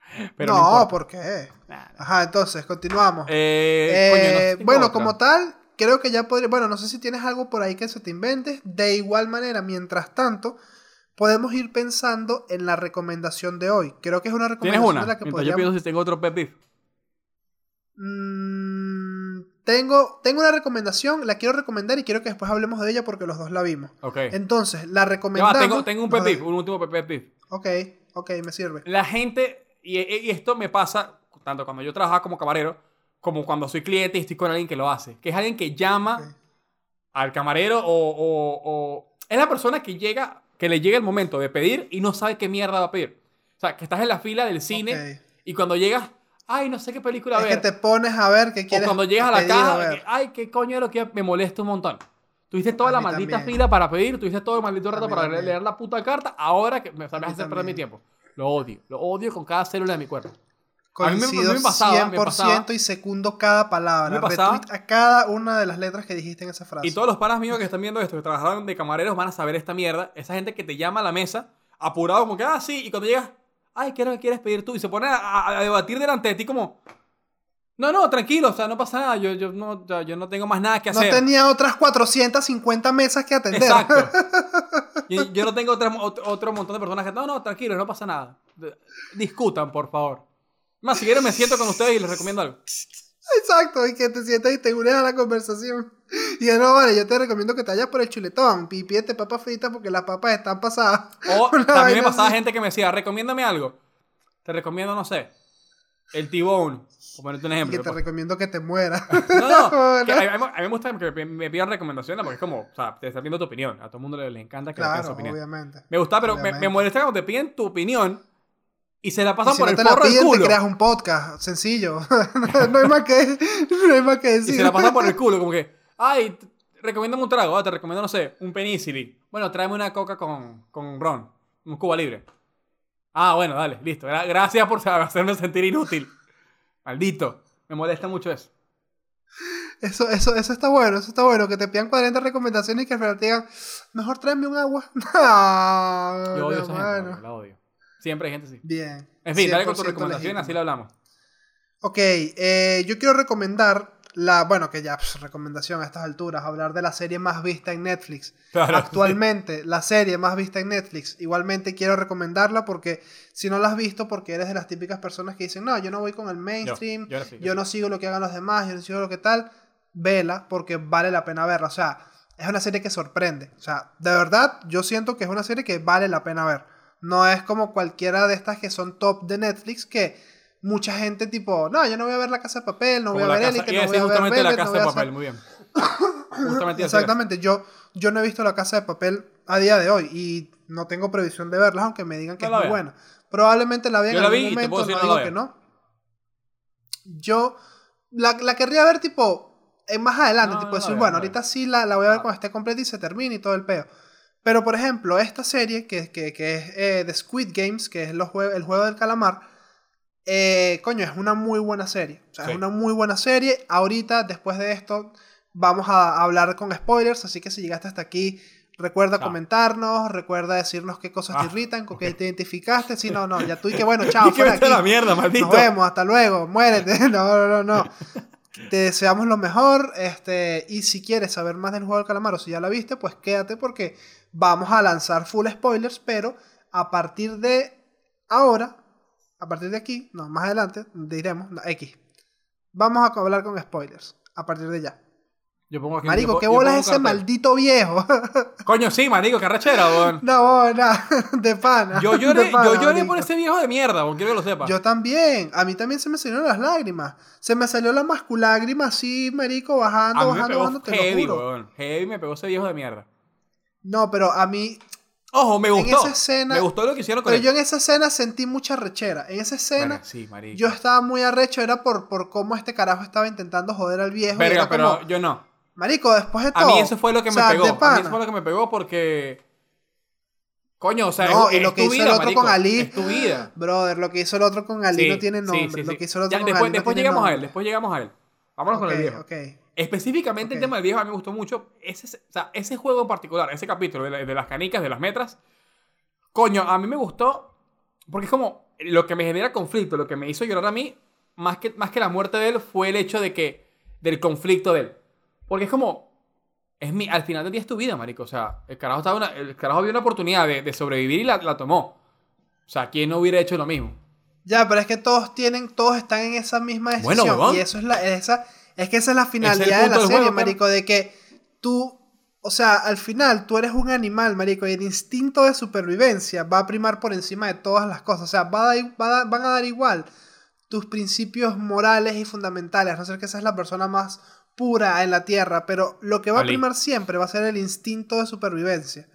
Pero no,
no. ¿por qué?
Nah, nah.
Ajá, entonces, continuamos.
Eh,
Eh,
coño, no
bueno,
otra.
como tal, creo que ya podría. Bueno, no sé si tienes algo por ahí que se te inventes. De igual manera, mientras tanto, podemos ir pensando en la recomendación de hoy. Creo que es una
¿Tienes
recomendación
una?
de la que
Mientras yo pienso si tengo otro pet beef.
Mm, tengo, tengo una recomendación, la quiero recomendar y quiero que después hablemos de ella porque los dos la vimos.
Ok.
Entonces, la
Ya
recomendamos.
tengo, tengo un
de-
beef, un último pet beef.
Ok, ok, me sirve.
La gente, y, y esto me pasa tanto cuando yo trabajaba como camarero, como cuando soy cliente y estoy con alguien que lo hace. Que es alguien que llama
Ok.
al camarero o, o- o- Es la persona que llega, que le llega el momento de pedir y no sabe qué mierda va a pedir. O sea, que estás en la fila del cine
Ok.
y cuando llegas, ay, no sé qué película
Es
ver.
que te pones a ver qué
o
quieres.
cuando llegas a la
a
caja, que, ay, qué coño es lo que me molesta un montón. Tuviste toda
A
la maldita
también.
fila para pedir, tuviste todo el maldito
A
rato para
también.
leer la puta carta, ahora que me, o sea, me
A
hace perder mi tiempo. Lo odio, lo odio con cada célula de mi cuerpo. A mí me-
Coincido
me pasaba, me
100%
pasaba.
y secundo cada palabra.
Me pasaba.
A cada una de las letras que dijiste en esa frase.
Y todos los panas míos que están viendo esto, que trabajaron de camareros, van a saber esta mierda. Esa gente que te llama a la mesa, apurado, como que, ah, sí, y cuando llegas, ay, ¿qué es lo que quieres pedir tú? Y se pone a, a- a debatir delante de ti como, no, no, tranquilo, o sea, no pasa nada, yo, yo, no, yo, yo no tengo más nada que
no
hacer.
tenía otras 450 mesas que atender.
Exacto. Yo, yo no tengo otro, otro montón de personas que, no, no, tranquilo, no pasa nada. Discutan, por favor. Más, si quieren me siento con ustedes y les recomiendo algo.
Exacto, y que te sientas y te unes a la conversación. Y no, vale, yo te recomiendo que te vayas por el chuletón. Pipíete papas fritas porque las papas están pasadas.
O también me pasaba
así.
gente que me decía, recomiéndame algo. Te recomiendo, no sé, el T-Bone. Por ponerte un
Y
ejemplo.
que te recomiendo que te mueras.
No, no. que a, a mí- me gusta que me- pidan recomendaciones porque es como, o sea, te están pidiendo tu opinión. A todo el mundo le, le encanta que le pidan su
Claro,
opinión.
obviamente.
Me gusta, pero me, me molesta cuando te piden tu opinión y se la
Y
pasan
si
por
no
el
te la
forro del
piden, te
culo.
creas un podcast. Sencillo. no, hay más que, no hay más que
Y
decir.
se la pasan por el culo, como que, ay, recomiéndame un trago, ah, te recomiendo, no sé, un penicillin. Bueno, tráeme una coca con, con ron, un cuba libre. Ah, bueno, dale, listo. Gra- gracias por hacerme sentir inútil. Maldito. Me molesta mucho eso.
Eso, eso, eso está bueno, eso está bueno. Que te pidan 40 recomendaciones y que al final te digan, mejor tráeme un agua. No,
Yo odio esa gente, la odio. Siempre hay gente así.
Bien.
En fin, dale con tu
100%
recomendación, así lo hablamos.
Ok, eh, yo quiero recomendar la, bueno, que ya, pues, recomendación a estas alturas, hablar de la serie más vista en Netflix.
Claro.
Actualmente, la serie más vista en Netflix. Igualmente quiero recomendarla porque si no la has visto, porque eres de las típicas personas que dicen, no, yo no voy con el mainstream,
Yo- yo ahora sí, yo
yo
sí.
no sigo lo que hagan los demás, yo no sigo lo que tal, vela porque vale la pena verla. O sea, es una serie que sorprende. O sea, de verdad, yo siento que es una serie que vale la pena ver. No es como cualquiera de estas que son top de Netflix que mucha gente tipo, no, yo no voy a ver La Casa de Papel, no
Como
voy a
la
ver
a
no voy a ver
justamente la
Velvet, no
casa
voy
de papel, muy bien. Justamente.
Exactamente, yo, yo no he visto La Casa de Papel a día de hoy y no tengo previsión de verla, aunque me digan que
No
es
la
muy buena. Probablemente la vea en
la
algún
vi
momento, no
no la
digo que no. Yo la, la querría ver tipo en más adelante,
No,
tipo
no la
decir,
veo,
bueno,
no la
ahorita sí la, la voy a ver
Ah.
cuando esté completa y se termine y todo el peo. Pero por ejemplo, esta serie que, que, que es eh, The Squid Games, que es los jue- el juego del calamar, eh, coño, es una muy buena serie. O sea,
Sí.
es una muy buena serie. Ahorita, después de esto, vamos a hablar con spoilers, así que si llegaste hasta aquí, recuerda
Ah.
comentarnos, recuerda decirnos qué cosas te
Ah,
irritan, con qué te identificaste. Sí, no, no, ya tú y que bueno, chao, fuera aquí.
la mierda, maldito.
Nos vemos, hasta luego, muérete. No, no, no, no. Te deseamos lo mejor. Este, y si quieres saber más del juego del calamar o si ya la viste, pues quédate porque vamos a lanzar full spoilers, pero a partir de ahora, a partir de aquí, no, más adelante, diremos, no, X. Vamos a hablar con spoilers. A partir de ya.
Yo pongo aquí
Marico,
yo
¿qué bolas
un
ese maldito viejo?
Coño, sí, marico, qué arrechera, weón.
no, nada, de pana.
Yo
de
lloré,
pana,
yo lloré por ese viejo de mierda, porque quiero que lo sepa.
Yo también. A mí también se me salieron las lágrimas. Se me salió la masculágrima así, marico, bajando,
a mí me
bajando,
pegó
bajando, te
heavy,
lo juro.
weón. Heavy me pegó ese viejo de mierda.
No, pero a mí,
Ojo, me
En
gustó.
esa escena-
me gustó lo que hicieron con
Pero
él.
yo en esa escena sentí mucha rechera. En esa escena
Verga, sí,
yo estaba muy arrecho, era por, por cómo este carajo estaba intentando joder al viejo. y
Verga,
era
pero
como,
yo no.
Marico, después de todo.
A mí eso fue lo que
o
me
sea,
pegó.
de
A mí eso fue lo que me pegó porque. Coño, o sea,
No,
es,
y lo
es
que hizo
vida,
el otro
marico,
con Ali.
Es tu vida.
Brother, lo que hizo el otro con Ali
Sí,
no tiene nombre.
sí,
Lo que hizo el otro
Ya,
con
después
Ali no
después
tiene
llegamos a él,
nombre.
después llegamos a él. Vámonos con el
Ok,
viejo.
ok.
Específicamente el tema del viejo a mí me gustó mucho. Ese, o sea, ese juego en particular, ese capítulo de, la- de las canicas, de las metras. Coño, a mí me gustó. Porque es como lo que me genera conflicto, lo que me hizo llorar a mí, más que, más que la muerte de él, fue el hecho de que. del conflicto de él. Porque es como. Es mi, al final del día es tu vida, marico. O sea, el carajo, estaba una, el carajo vio una oportunidad de, de sobrevivir y la, la tomó. O sea, ¿quién no hubiera hecho lo mismo?
Ya, pero es que todos tienen, todos están en esa misma
Bueno,
decisión.
huevón.
y eso es la, esa, es que esa es la finalidad de la serie,
juego,
marico, de que tú, o sea, al final tú eres un animal, marico, y el instinto de supervivencia va a primar por encima de todas las cosas. O sea, va a dar- va a dar- van a dar igual tus principios morales y fundamentales, a no ser que seas la persona más pura en la tierra, pero lo que va
Ali.
a primar siempre va a ser el instinto de supervivencia.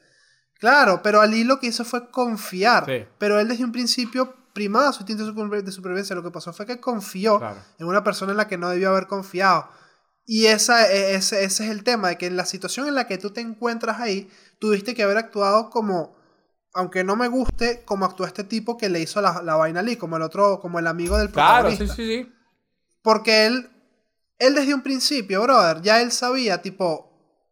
Claro, pero Ali lo que hizo fue confiar.
Sí.
Pero él desde un principio primaba su instinto de supervi- de supervivencia. Lo que pasó fue que confió
Claro.
en una persona en la que no debió haber confiado. Y esa, e- ese, ese es el tema, de que en la situación en la que tú te encuentras ahí, tuviste que haber actuado como, aunque no me guste, como actuó este tipo que le hizo la, la vaina a Ali, como el otro, como el amigo del
Claro,
protagonista.
sí, sí, sí.
Porque él, él desde un principio, brother, ya él sabía, tipo,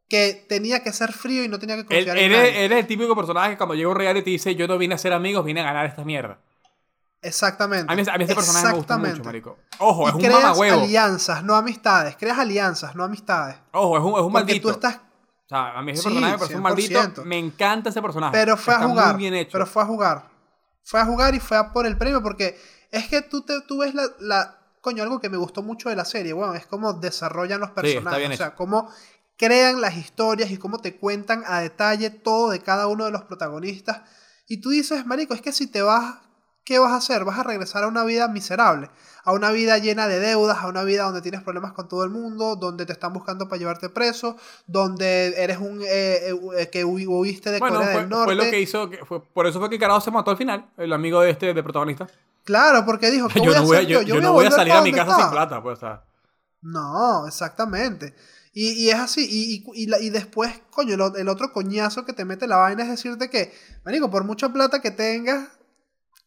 que tenía que ser frío y no tenía que
Él,
confiar en
él
nadie.
él es el típico personaje que cuando llega un reality dice: Yo no vine a ser amigos, vine a ganar esta mierda.
Exactamente.
A mí, a mí personaje me gusta mucho, marico. Ojo, es
y
un
creas alianzas, no amistades. Creas alianzas, no amistades.
Ojo, es un, es un maldito.
tú estás...
O sea, a mí ese
Sí,
personaje me parece un maldito.
100%.
Me encanta ese personaje.
Pero fue a jugar.
Muy bien hecho.
Pero fue a jugar. Fue a jugar y fue a por el premio porque es que tú, te, tú ves la, la... Coño, algo que me gustó mucho de la serie, bueno, es cómo desarrollan los personajes. o sea, cómo crean las historias y cómo te cuentan a detalle todo de cada uno de los protagonistas. Y tú dices, marico, es que si te vas, ¿qué vas a hacer? Vas a regresar a una vida miserable, a una vida llena de deudas, a una vida donde tienes problemas con todo el mundo, donde te están buscando para llevarte preso, donde eres un eh, eh, que hu- huiste de
bueno,
Corea
fue,
del Norte.
fue lo que hizo. fue, por eso fue que el carajo se mató al final. El amigo de este, de protagonista.
Claro, porque dijo, ¿qué
Yo,
voy a
no voy a,
hacer
yo,
yo?
yo no voy a salir a mi casa sin plata, pues. O sea,
No, exactamente. Y, y es así, y, y, y la- y después, coño, el, el otro coñazo que te mete la vaina es decirte que, marico, por mucha plata que tengas,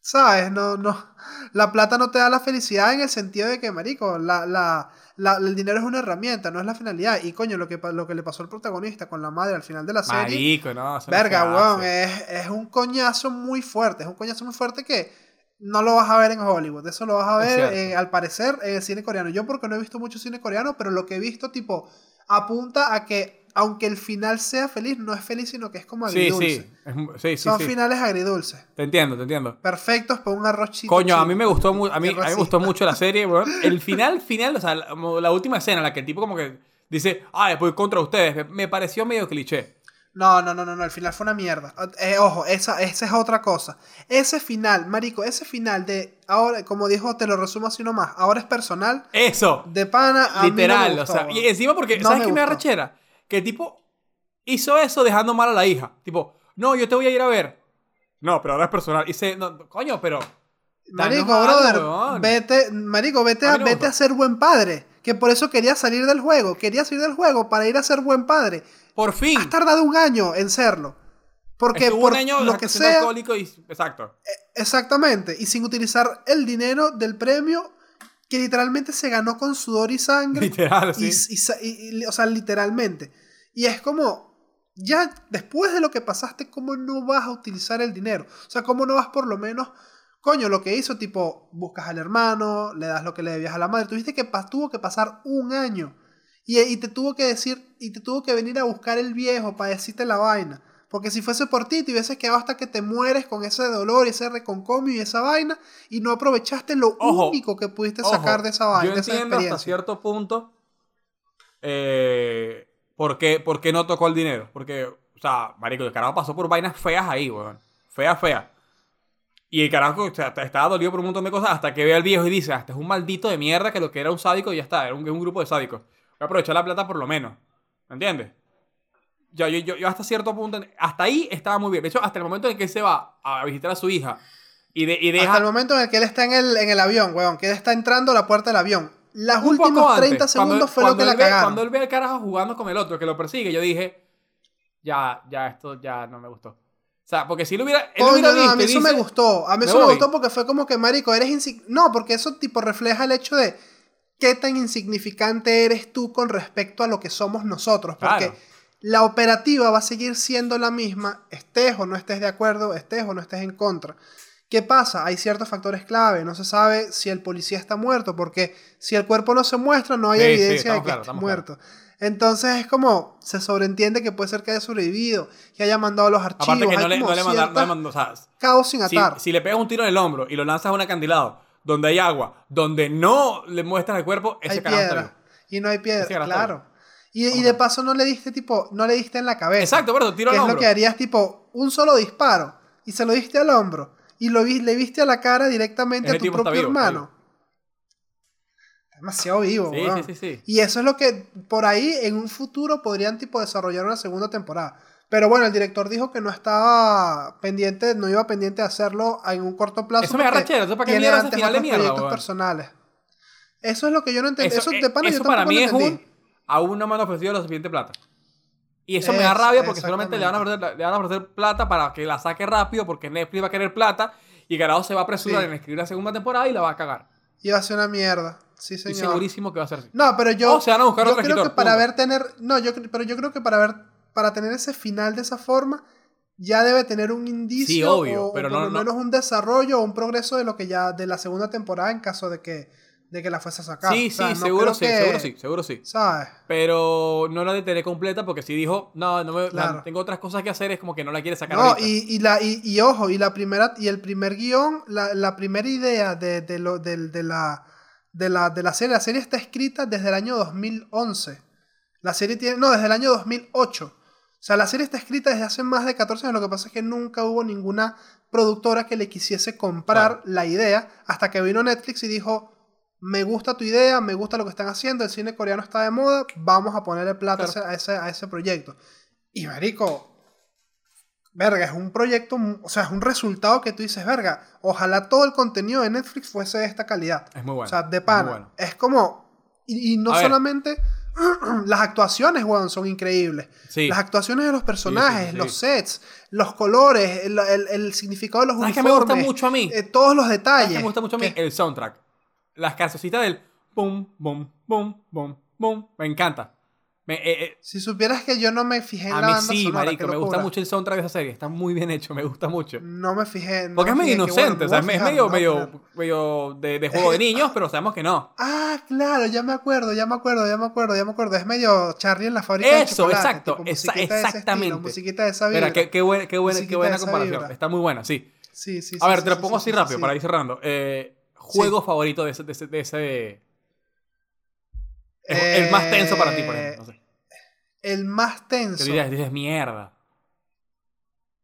¿sabes? No, no, la plata no te da la felicidad en el sentido de que, marico, la, la, la- el dinero es una herramienta, no es la finalidad. Y coño, lo que, lo que le pasó al protagonista con la madre al final de la serie,
marico, no.
verga, weón, es, es un coñazo muy fuerte, es un coñazo muy fuerte que no lo vas a ver en Hollywood, eso lo vas a ver, eh, al parecer, en el cine coreano. Yo porque no he visto mucho cine coreano, pero lo que he visto, tipo, apunta a que, aunque el final sea feliz, no es feliz, sino que es como agridulce.
sí. sí, sí,
Son
sí.
finales agridulces.
Te entiendo, te entiendo.
Perfectos para un arrochito.
Coño, a mí me gustó mu- a mí,
Qué
a mí me gustó mucho la serie. El final, final, o sea, la, última escena en la que el tipo como que dice, ah, voy contra ustedes, me, me pareció medio cliché.
No, no, no, no, no, el final fue una mierda. Eh, ojo, esa, esa es otra cosa. Ese final, marico, ese final de, ahora, como dijo, te lo resumo así nomás, ahora es personal,
Eso,
de pana, a mí no me
literal,
gustó,
o sea, y encima porque,
No
¿sabes qué me da rechera? Que el tipo hizo eso dejando mal a la hija. Tipo, no, yo te voy a ir a ver. No, pero ahora es personal. Y se, no, coño, pero...
Marico, brother,
weón.
vete, marico, vete
A no
vete a ser buen padre. Que por eso quería salir del juego. Quería salir del juego para ir a ser buen padre.
Por fin.
Has tardado un año en serlo. Porque
Estuvo
por
un año
lo que sea,
alcohólico y... Exacto.
exactamente, y sin utilizar el dinero del premio que literalmente se ganó con sudor y sangre.
Literal,
y,
sí.
y- y- o sea, literalmente. Y es como, ya después de lo que pasaste, ¿cómo no vas a utilizar el dinero? O sea, ¿cómo no vas por lo menos, coño, lo que hizo, tipo, buscas al hermano, le das lo que le debías a la madre. Tuviste que, tuvo que pasar un año. Y, y te tuvo que decir, y te tuvo que venir a buscar el viejo para decirte la vaina. Porque si fuese por ti, te hubieses quedado hasta que te mueres con ese dolor y ese reconcomio y esa vaina, y no aprovechaste lo
Ojo,
único que pudiste
Ojo,
sacar de esa vaina,
Yo
de esa
entiendo hasta
experiencia.
cierto punto eh, por, qué, no tocó el dinero. Porque, o sea, marico, el carajo pasó por vainas feas ahí, weón. Feas, feas. Y el carajo o sea, estaba dolido por un montón de cosas hasta que ve al viejo y dice, ah, este es un maldito de mierda que lo que era un sádico y ya está, era un, un grupo de sádicos. Voy a aprovechar la plata por lo menos. ¿Me entiendes? yo, yo, yo, yo hasta cierto punto, hasta ahí estaba muy bien. De hecho, hasta el momento en que él se va a visitar a su hija y, de, y deja...
Hasta el momento en el que él está en el, en el avión, weón, que él está entrando a la puerta del avión. Las
antes,
30 segundos
cuando-
fue lo que la
ve-
cagaron.
Cuando él ve al carajo jugando con el otro que lo persigue, yo dije, ya, ya, esto ya no me gustó. O sea, porque si lo hubiera, él lo
Coño,
hubiera
no,
visto
a mí eso me gustó. A mí
"Me
eso me
voy".
gustó porque fue como que, marico, eres insignificante. No, porque eso tipo refleja el hecho de qué tan insignificante eres tú con respecto a lo que somos nosotros. Porque
Claro.
la operativa va a seguir siendo la misma, estés o no estés de acuerdo, estés o no estés en contra. ¿Qué pasa? Hay ciertos factores clave. No se sabe si el policía está muerto, porque si el cuerpo no se muestra, no hay
Sí, sí,
evidencia de
estamos
que
claros,
esté muerto. Entonces es como, se sobreentiende que puede ser que haya sobrevivido, que haya mandado los archivos.
Aparte que no le, no le mandaron, no le mandó, o sea,
cabos sin
si,
atar.
si le pegas un tiro en el hombro y lo lanzas a un acantilado donde hay agua, donde no le muestran el cuerpo, ese
hay
está
piedra. Y no hay piedra, claro. Y, y de paso no le diste tipo, no le diste en la cabeza.
Exacto, pero tiro
que
al
es lo que harías tipo un solo disparo y se lo diste al hombro y lo vi- le viste a la cara directamente
Ese
a tu propio
vivo, está
hermano. Demasiado vivo,
Sí.
Y eso es lo que por ahí en un futuro podrían tipo desarrollar una segunda temporada. Pero bueno, el director dijo que no estaba pendiente, no iba pendiente de hacerlo en un corto plazo.
Eso me agarra ¿eso para qué mierda ese final de mierda,
proyectos personales. Eso es lo que yo no entendí. Eso,
Eso,
de pana
eh,
yo
eso para mí es
entendí.
un aún no me han ofrecido la suficiente plata. Y eso me da rabia porque solamente le van, a ofrecer, le van a ofrecer plata para que la saque rápido porque Netflix va a querer plata y Carajo se va a apresurar
Sí.
en escribir la segunda temporada y la va a cagar.
Iba a ser una mierda. Sí, señor.
segurísimo que va a ser así.
No, pero yo.
O se van a buscar
yo
otro
creo
escritor,
que para
punto.
ver tener. No, yo pero yo creo que para ver. Para tener ese final de esa forma. Ya debe tener un indicio.
Sí, obvio,
o, o
pero
por
no-
lo
no-
menos un desarrollo o un progreso de lo que ya. de la segunda temporada en caso de que. De que la fuese a sacar.
sí,
O sea,
sí,
no
seguro sí,
que-
seguro sí, seguro sí.
¿Sabes?
Pero no la detener completa porque si dijo, no, no me,
Claro.
tengo otras cosas que hacer, es como que no la quiere sacar
No,
ahorita.
y, y, la, y, y ojo, y la primera, y el primer guion, la, la primera idea de, de, lo, del- de, la, de, la, de la serie, la serie está escrita desde el año 2011. La serie tiene, no, desde el año 2008. O sea, la serie está escrita desde hace más de 14 años. Lo que pasa es que nunca hubo ninguna productora que le quisiese comprar
Claro.
la idea hasta que vino Netflix y dijo, me gusta tu idea, me gusta lo que están haciendo, el cine coreano está de moda, vamos a ponerle plata a
Claro.
ese- a, ese, a ese proyecto. Y marico, verga, es un proyecto, o sea, es un resultado que tú dices, verga, ojalá todo el contenido de Netflix fuese de esta calidad.
es muy bueno.
o sea, de
es
pana.
bueno.
Es como, y, y no
A ver.
solamente, las actuaciones, weón, son increíbles.
Sí.
Las actuaciones de los personajes,
sí, sí.
los sets, los colores, el, el- el significado de los
¿Sabes qué
uniformes.
me gusta mucho a mí?
eh, todos los
¿Sabes
detalles.
me gusta mucho a mí?
que-
El soundtrack. Las cancioncitas del boom, boom, boom, boom, boom. Me encanta. Me, eh, eh,
Si supieras que yo no me fijé en
a
la
mí
banda
sí,
sonora,
marico. Me gusta mucho el soundtrack de esa serie. Está muy bien hecho. Me gusta mucho.
No me fijé. no
Porque es
me
medio
qué bueno,
inocente.
me
o sea,
a
es
fijar,
medio,
a
medio,
fijar.
medio de, de juego de niños, pero sabemos que no.
Ah, claro, ya me acuerdo, ya me acuerdo, ya me acuerdo, ya me acuerdo. Es medio Charlie en la fábrica de
Eso,
chocolate,
exacto,
tipo,
esa-
de
exactamente.
estilo, musiquita de esa vibra.
Mira, qué, qué, buena, qué, buena, qué buena
de
comparación.
vibra.
Está muy buena, sí.
Sí, sí,
A
sí,
ver,
sí,
te lo pongo
sí,
así
sí,
rápido para ir cerrando. Eh, juego favorito de ese. De ese, de ese- el, el más tenso para ti, por ejemplo. No sé.
El más tenso.
dices, dices, mierda.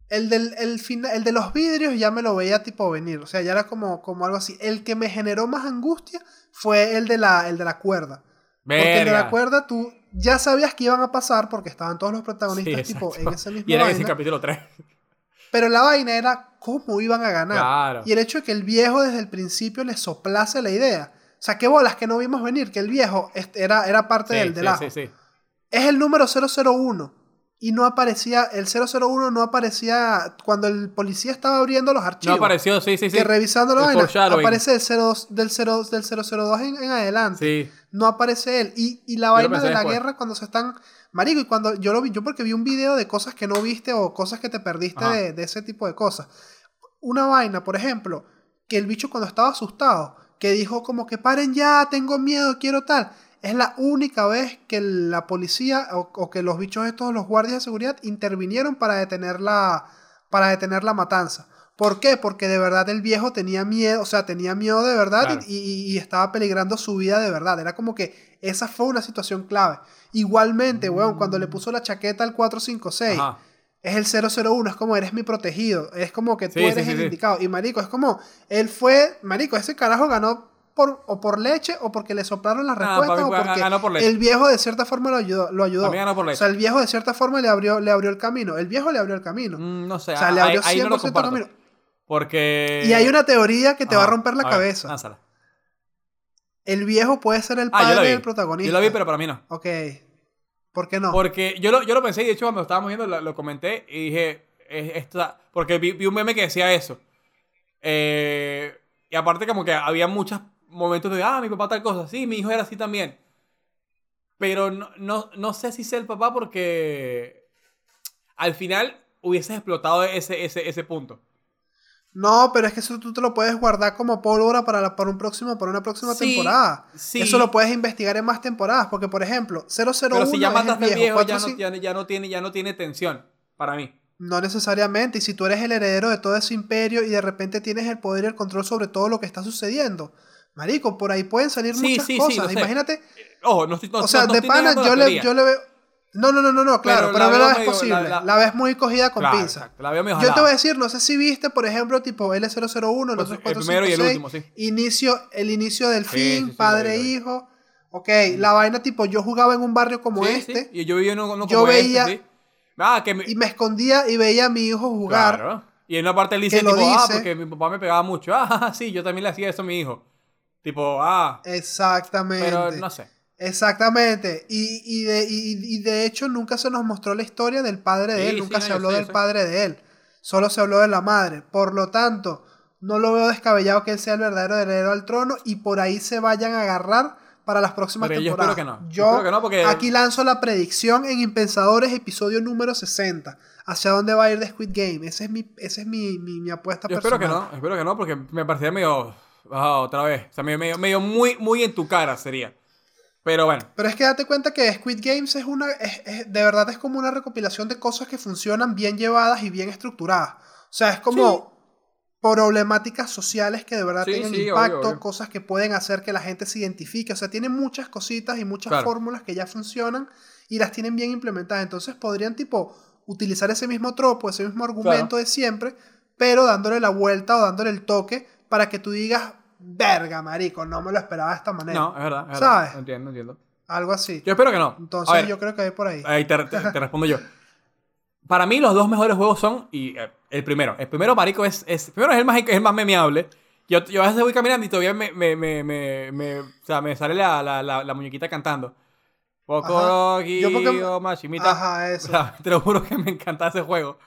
El, del, el, fina- el de los vidrios ya me lo veía tipo venir. O sea, ya era como, como algo así. El que me generó más angustia fue el de la, el de la cuerda. Porque el de la
Verga.
cuerda tú ya sabías que iban a pasar porque estaban todos los protagonistas
Sí,
tipo en ese mismo
Y era ese capítulo 3.
Pero la vaina era cómo iban a ganar.
Claro.
Y el hecho de que el viejo desde el principio le soplase la idea. O sea, qué bolas que no vimos venir, que el viejo era, era parte
Sí,
del, del
sí, sí.
Es el número 001. Y no aparecía, el 001 no aparecía cuando el policía estaba abriendo los
No
archivos.
apareció, sí, sí, sí.
que revisando la
El
vaina,
foreshadowing.
aparece el 02, del, 0, del 002 en, en adelante.
Sí.
No aparece él. Y, y la vaina de la
después.
guerra cuando se están... Marico, y cuando yo lo vi, yo porque vi un video de cosas que no viste o cosas que te perdiste de, de ese tipo de cosas. Una vaina, por ejemplo, que el bicho cuando estaba asustado, que dijo como que paren ya, tengo miedo, quiero tal. Es la única vez que la policía o, o que los bichos estos, los guardias de seguridad, intervinieron para detener la, para detener la matanza. ¿Por qué? Porque de verdad el viejo tenía miedo, o sea, tenía miedo de verdad
Claro.
y, y- y estaba peligrando su vida de verdad. Era como que esa fue una situación clave. Igualmente, weón, cuando le puso la chaqueta al 456,
Ajá.
es el 001, es como eres mi protegido, es como que tú
Sí,
eres
sí,
el
sí.
indicado. Y marico, es como, él fue, marico, ese carajo ganó por, o por leche o porque le soplaron las
Ah,
respuestas o
fue-
porque
ganó por leche.
el viejo de cierta forma lo ayudó. Lo ayudó.
Ganó por
O sea, el viejo de cierta forma le abrió, le abrió el camino. El viejo le abrió el camino.
Mm, no sé,
o sea, le
ahí,
abrió
ahí no
100%
lo
el camino.
Porque...
Y hay una teoría que te va a romper la
ver,
cabeza.
lánzala.
El viejo puede ser el
Ah,
padre del protagonista.
Yo lo vi, pero para mí no.
Ok. ¿Por qué no?
Porque yo lo, yo lo pensé y de hecho cuando estábamos viendo lo, lo comenté y dije, es- esta- porque vi, vi un meme que decía eso. Eh, y aparte como que había muchos momentos de, ah, mi papá tal cosa, sí, mi hijo era así también. Pero no, no, no sé si sea el papá porque al final hubieses explotado ese, ese, ese punto.
No, pero es que eso tú te lo puedes guardar como pólvora para, la- para un próximo, para una próxima
Sí,
temporada.
sí.
Eso lo puedes investigar en más temporadas. Porque, por ejemplo, 001
Pero si ya mataste al viejo, ya,
4,
no, ya, ya no tiene, ya no tiene tensión para mí.
No necesariamente. Y si tú eres el heredero de todo ese imperio y de repente tienes el poder y el control sobre todo lo que está sucediendo. Marico, por ahí pueden salir
Sí,
muchas cosas. Imagínate.
Ojo, no estoy no,
o sea,
no-
de pana yo le, yo le veo. No, no, no, no, no, claro,
Pero
pero,
la
no
veo
la ves posible.
la-
La, ves muy cogida con
Claro,
pinza.
exacto, la veo medio
Yo te voy a decir, no sé si viste, por ejemplo, tipo L001, los
Pues, el primero y el último, sí.
Inicio, el inicio del
Sí,
fin,
sí, sí,
padre hijo. Ok, la vaina tipo, yo jugaba en un barrio como este
sí, Y yo vivía en uno, uno
Yo
como
veía-
este. Ah, que me-
y me escondía y veía a mi hijo jugar.
Claro. Y en una parte él dice, tipo, ah,
dice.
porque mi papá me pegaba mucho. Ah, sí, yo también le hacía eso a mi hijo. Tipo, ah,
Exactamente.
pero no sé.
Exactamente. Y, y, de, y, y de hecho nunca se nos mostró la historia del padre de él,
sí,
nunca se habló
sé,
del padre de él. Solo se habló de la madre. Por lo tanto, no lo veo descabellado que él sea el verdadero heredero al trono y por ahí se vayan a agarrar para las próximas
Pero yo
temporadas.
espero que no. Yo
Yo
espero que no, porque-
aquí lanzo la predicción en Impensadores, episodio número 60. ¿Hacia dónde va a ir The Squid Game? Esa es mi, esa es mi, mi, mi apuesta
Yo espero
personal.
que no, espero que no, porque me parecía medio. otra vez. O sea, medio, medio, medio muy, muy en tu cara sería. Pero bueno.
Pero es que date cuenta que Squid Games es una. es- es- de verdad es como una recopilación de cosas que funcionan bien llevadas y bien estructuradas. O sea, es como problemáticas sociales que de verdad
Sí,
tengan
sí, obvio,
impacto,
obvio.
cosas que pueden hacer que la gente se identifique. O sea, tiene muchas cositas y muchas
Claro.
fórmulas que ya funcionan y las tienen bien implementadas. Entonces podrían, tipo, utilizar ese mismo tropo, ese mismo argumento de siempre, pero dándole la vuelta o dándole el toque para que tú digas, verga, marico, no me lo esperaba de esta manera.
No, es verdad. Es
¿Sabes?
verdad. Entiendo, entiendo.
Algo así.
Yo espero que no.
Entonces
ver,
yo creo que hay por ahí.
Ahí te, te- te respondo yo. Para mí, los dos mejores juegos son. Y eh, el primero. El primero, Marico, es. es primero es el más, es el más memeable. Yo, yo a veces voy caminando y todavía me, me, me, me, me- o sea, me sale la, la, la, la muñequita cantando. Poco
Yo porque-
machimita.
Ajá,
O
eso.
sea, te lo juro que me encanta ese juego.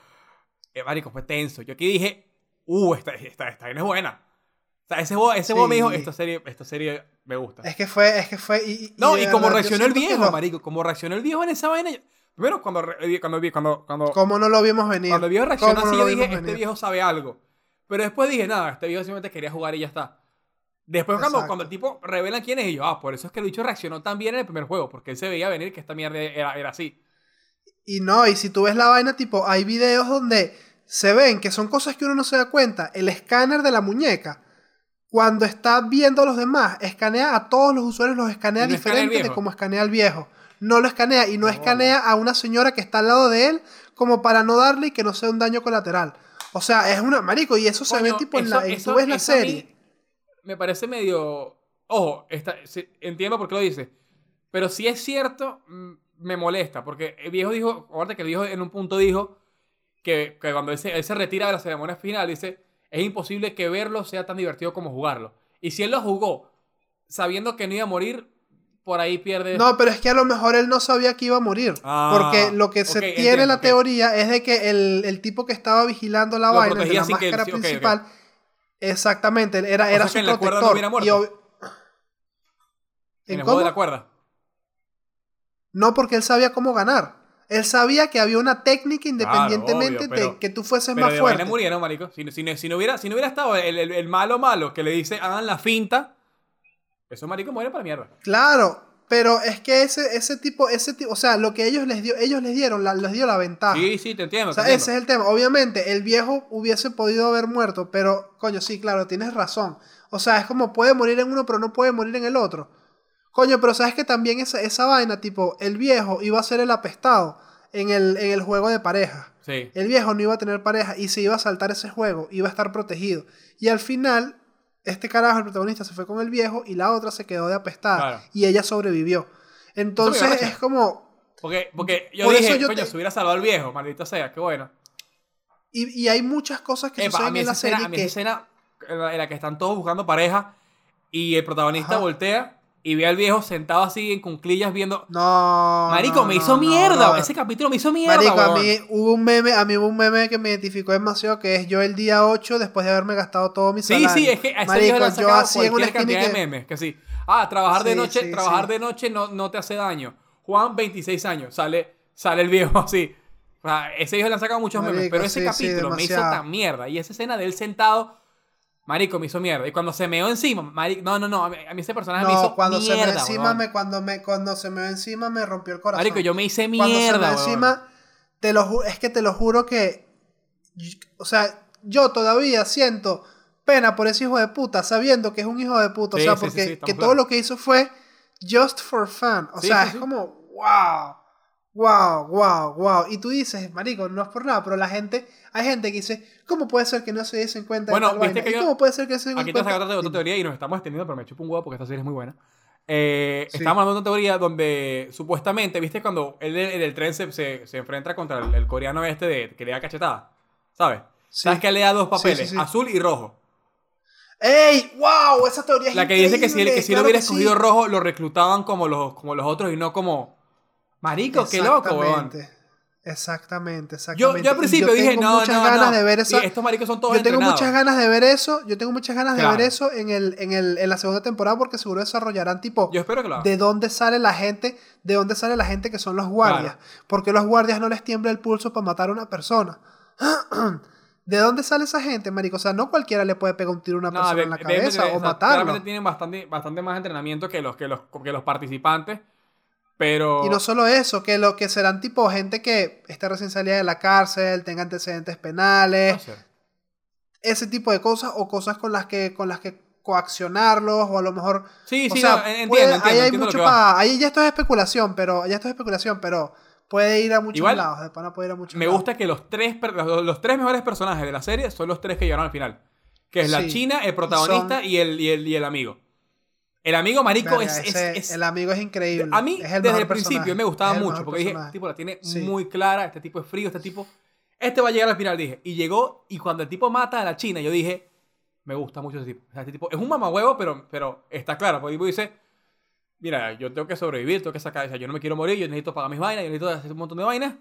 Eh, marico, fue tenso. Yo aquí dije, uh, esta, esta, esta vaina es buena. Sea, ese juego, ese juego me dijo, esta serie, esta serie me gusta.
Es que fue, es que fue. Y, y
no, y como
verdad,
reaccionó el viejo, marico, como reaccionó el viejo en esa vaina. yo- Primero, cuando, re- cuando, cuando, cuando,
¿Cómo no lo vimos venir?
cuando el viejo reaccionó
¿Cómo no
así,
lo
yo dije, este
venir?
viejo sabe algo. Pero después dije, nada, este viejo simplemente quería jugar y ya está. Después, cuando, cuando el tipo revela quién es, y yo, ah, por eso es que el bicho reaccionó tan bien en el primer juego, porque él se veía venir que esta mierda era, era así.
Y no, y si tú ves la vaina, tipo, hay videos donde se ven que son cosas que uno no se da cuenta. El escáner de la muñeca, cuando está viendo a los demás, escanea a todos los usuarios, los escanea
no escanea
diferente de como escanea al viejo. No lo escanea y no, escanea a una señora que está al lado de él como para no darle y que no sea un daño colateral. O sea, es una marico y eso se ve tipo en
eso-
la y
eso-
tú ves la serie.
Me parece medio. Ojo, entiendo por qué lo dice. Pero si es cierto, mm, me molesta. Porque el viejo dijo. Acuérdate que el viejo en un punto dijo que, que cuando él se, él se retira de la ceremonia final, dice: Es imposible que verlo sea tan divertido como jugarlo. Y si él lo jugó sabiendo que no iba a morir, por ahí pierde.
No, pero es que a lo mejor él no sabía que iba a morir.
Ah,
porque lo que se tiene
entiendo,
la teoría es de que el, el tipo que estaba vigilando la
Lo
vaina, de la
él-
máscara principal, exactamente, era,
O
era su
que en la cuerda
protector.
no hubiera muerto.
Y ob-
en
¿En
el juego de la cuerda.
No, porque él sabía cómo ganar. Él sabía que había una técnica independientemente
obvio,
de que tú fueses
Pero
más
de
fuerte.
murieron, marico. Si, si, si no hubiera, si no hubiera estado el, el- el malo malo que le dice hagan la finta, esos maricos mueren para mierda.
Claro, pero es que ese, ese tipo, ese tipo, o sea, lo que ellos les dio, ellos les dieron, la- les dio la ventaja.
Sí, sí, te entiendo.
O sea,
te
ese es el tema. Obviamente, el viejo hubiese podido haber muerto, pero, coño, sí, claro, tienes razón. O sea, es como puede morir en uno, pero no puede morir en el otro. Coño, pero sabes que también esa, esa vaina, tipo, el viejo iba a ser el apestado en el, en el juego de pareja.
Sí.
El viejo no iba a tener pareja y se iba a saltar ese juego, iba a estar protegido. Y al final, este carajo, el protagonista, se fue con el viejo y la otra se quedó de apestada.
Claro.
Y ella sobrevivió. Entonces es como...
Porque, porque yo
Por
dije,
yo
coño,
te-
se hubiera salvado al viejo, maldito sea, qué bueno.
Y, y hay muchas cosas que
Epa,
suceden en la serie
a mí
que...
esa escena en la, en la que están todos buscando pareja y el protagonista
Ajá.
voltea y ve al viejo sentado así en cunclillas viendo...
No.
Marico, me
no,
hizo
no,
mierda.
no.
Ese capítulo me hizo mierda,
Marico, a mí hubo un meme, a mí hubo un meme que me identificó demasiado, que es yo el día 8 después de haberme gastado todo mi
Sí,
salario.
sí, es que a ese
Marico,
le han
yo
sacado
así en una
cantidad
que...
de memes. Que sí. Ah, trabajar de
Sí,
noche,
sí,
trabajar
sí.
de noche no, no te hace daño. Juan, 26 años. Sale, sale el viejo así. O sea, ese viejo le han sacado muchos memes. Pero ese
sí, sí,
capítulo me hizo tan mierda. Y esa escena de él sentado... Marico, me hizo mierda. Y cuando se meó encima, marico, no, no, no, a mí, a mí ese personaje me hizo
cuando se
mierda,
me encima,
weón.
me, cuando, me, cuando se me ve encima me rompió el corazón.
Marico, yo me hice
cuando se me
mierda,
ve
weón.
encima, te lo es que te lo juro que, o sea, yo todavía siento pena por ese hijo de puta, sabiendo que es un hijo de puta,
Sí,
o sea,
sí,
porque
sí,
que todo lo que hizo fue just for fun, o sea, es como, wow, wow, wow, wow, y tú dices, marico, no es por nada, pero la gente, hay gente que dice, ¿cómo puede ser que no se dicen cuenta
Bueno,
de tal
viste que
¿Y
yo-
cómo puede ser que se den
Aquí te
cuenta?
otra, teoría y nos estamos extendiendo, pero me chupo un huevo porque esta serie es muy buena. Eh,
Sí.
Estábamos hablando de una teoría donde supuestamente, ¿viste? Cuando él en el tren se, se, se enfrenta contra el, el coreano este de, que le da cachetada, ¿sabes?
Sí.
¿Sabes que le da dos papeles?
sí.
Azul y rojo.
¡Ey! ¡Wow! Esa teoría es
La que dice que si él, que si
increíble,
hubiera escogido rojo, lo reclutaban como los, como los otros y no como... Marico, qué loco, weón.
Exactamente, exactamente.
Yo, yo al principio
yo
dije, no,
muchas
no,
ganas
no.
de ver esa.
Y estos maricos son todos
Yo tengo
entrenados.
muchas ganas de ver eso. Yo tengo muchas ganas de
Claro.
ver eso en, el, en, el, en la segunda temporada porque seguro desarrollarán tipo
Yo espero que lo
de dónde sale la gente, de dónde sale la gente que son los guardias. Porque los guardias no les tiembla el pulso para matar a una persona. ¿De dónde sale esa gente, marico? O sea, no cualquiera le puede pegar un tiro a una
No,
persona
de-
en la cabeza
de-
o matarlo.
Claramente tienen bastante, bastante más entrenamiento que los, que los, que los participantes. Pero.
Y no solo eso, que lo que serán tipo gente que esté recién salida de la cárcel, tenga antecedentes penales,
no sé.
ese tipo de cosas, o cosas con las que, con las que coaccionarlos, o a lo mejor.
Sí,
o
sí,
sea,
no, en-
puede-
entiendo, entiendo,
ahí hay
entiendo
mucho
que va.
pa- Ahí ya esto es especulación, pero. Ya esto es especulación, pero puede ir a muchos
Igual,
lados. De pana puede ir a muchos
Me
lados.
gusta que los tres, los, los tres mejores personajes de la serie son los tres que llegaron al final. Que es la
Sí.
china, el protagonista
son-
y, el, y, el, y el amigo. El amigo marico
Verga,
es, es-
ese-
es-
El amigo es increíble.
A mí,
es el
desde el principio, me gustaba
es
mucho. Porque dije,
personaje.
tipo, la tiene
Sí.
muy clara. Este tipo es frío, este tipo. Este va a llegar al final, dije. Y llegó, y cuando el tipo mata a la china, yo dije, me gusta mucho ese tipo. O sea, este tipo es un mamahuevo, pero, pero está claro. Porque el tipo dice, mira, yo tengo que sobrevivir, tengo que sacar. O sea, yo no me quiero morir, yo necesito pagar mis vainas, yo necesito hacer un montón de vainas.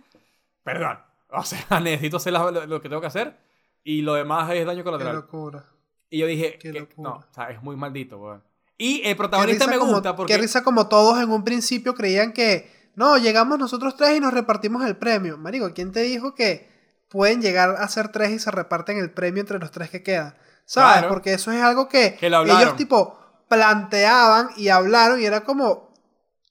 Perdón. O sea, necesito hacer lo, lo que tengo que hacer. Y lo demás es daño
Qué
colateral.
locura.
Y yo dije,
Qué
que-
locura.
no, o sea, es muy maldito, weón. Y el protagonista me
como-
gusta porque.
Qué risa como todos en un principio creían que, no, llegamos nosotros tres y nos repartimos el premio. Marico, ¿quién te dijo que pueden llegar a ser tres y se reparten el premio entre los tres que quedan? ¿Sabes?
Claro.
Porque eso es algo que,
Que lo hablaron.
ellos tipo planteaban y hablaron y era como,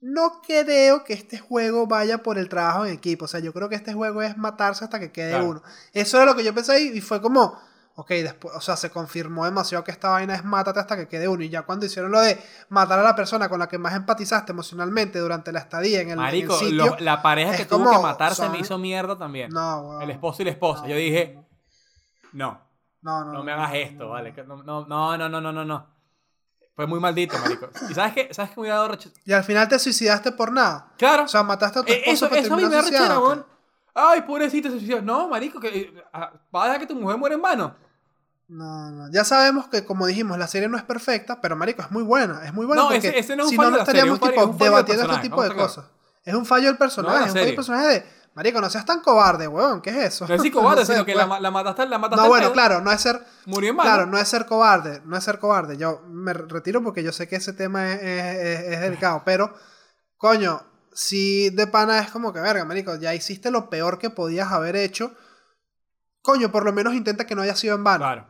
no creo que este juego vaya por el trabajo en equipo. O sea, yo creo que este juego es matarse hasta que quede
Claro.
uno. Eso era lo que yo pensé y fue como, ok, después, o sea, se confirmó demasiado que esta vaina es mátate hasta que quede uno. Y ya cuando hicieron lo de matar a la persona con la que más empatizaste emocionalmente durante la estadía en el, en el
Marico,
sitio.
lo- la pareja que tuvo
como,
que matarse
son-
me hizo mierda también.
no, weón.
El esposo y la esposa.
No,
Yo dije, no,
no, no,
no me hagas esto, ¿vale? No, no, no, no, no, no. Fue muy maldito, marico. ¿Y sabes qué? ¿Sabes qué me hubiera dado?
Y al final te suicidaste por nada.
Claro.
O sea, mataste a tu
Eh,
esposo
eso,
para
eso a mí me da rechera. Ay, pobrecito, se suicidó. No, marico, que eh, ah, va a dejar que tu mujer muera en vano.
No, no. Ya sabemos que, como dijimos, la serie no es perfecta, pero marico, es muy buena. Es muy buena
No,
porque
ese- ese no es un
si
fallo
no, no
serie,
estaríamos tipo,
un fallo
debatiendo este tipo de cosas. Es un fallo del personaje,
No
es un fallo del personaje de, marico, no seas tan cobarde, weón, ¿qué es eso?
No es cobarde,
No sé,
sino que
pues.
la, ma- la mataste, la mataste
No, bueno,
pedo,
claro, no es ser,
Murió en vano.
claro, no es ser cobarde, no es ser cobarde. Yo me retiro porque yo sé que ese tema es, es- es- es delicado, pero, coño, si de pana es como que, verga, marico, ya hiciste lo peor que podías haber hecho, coño, por lo menos intenta que no haya sido en vano.
Claro.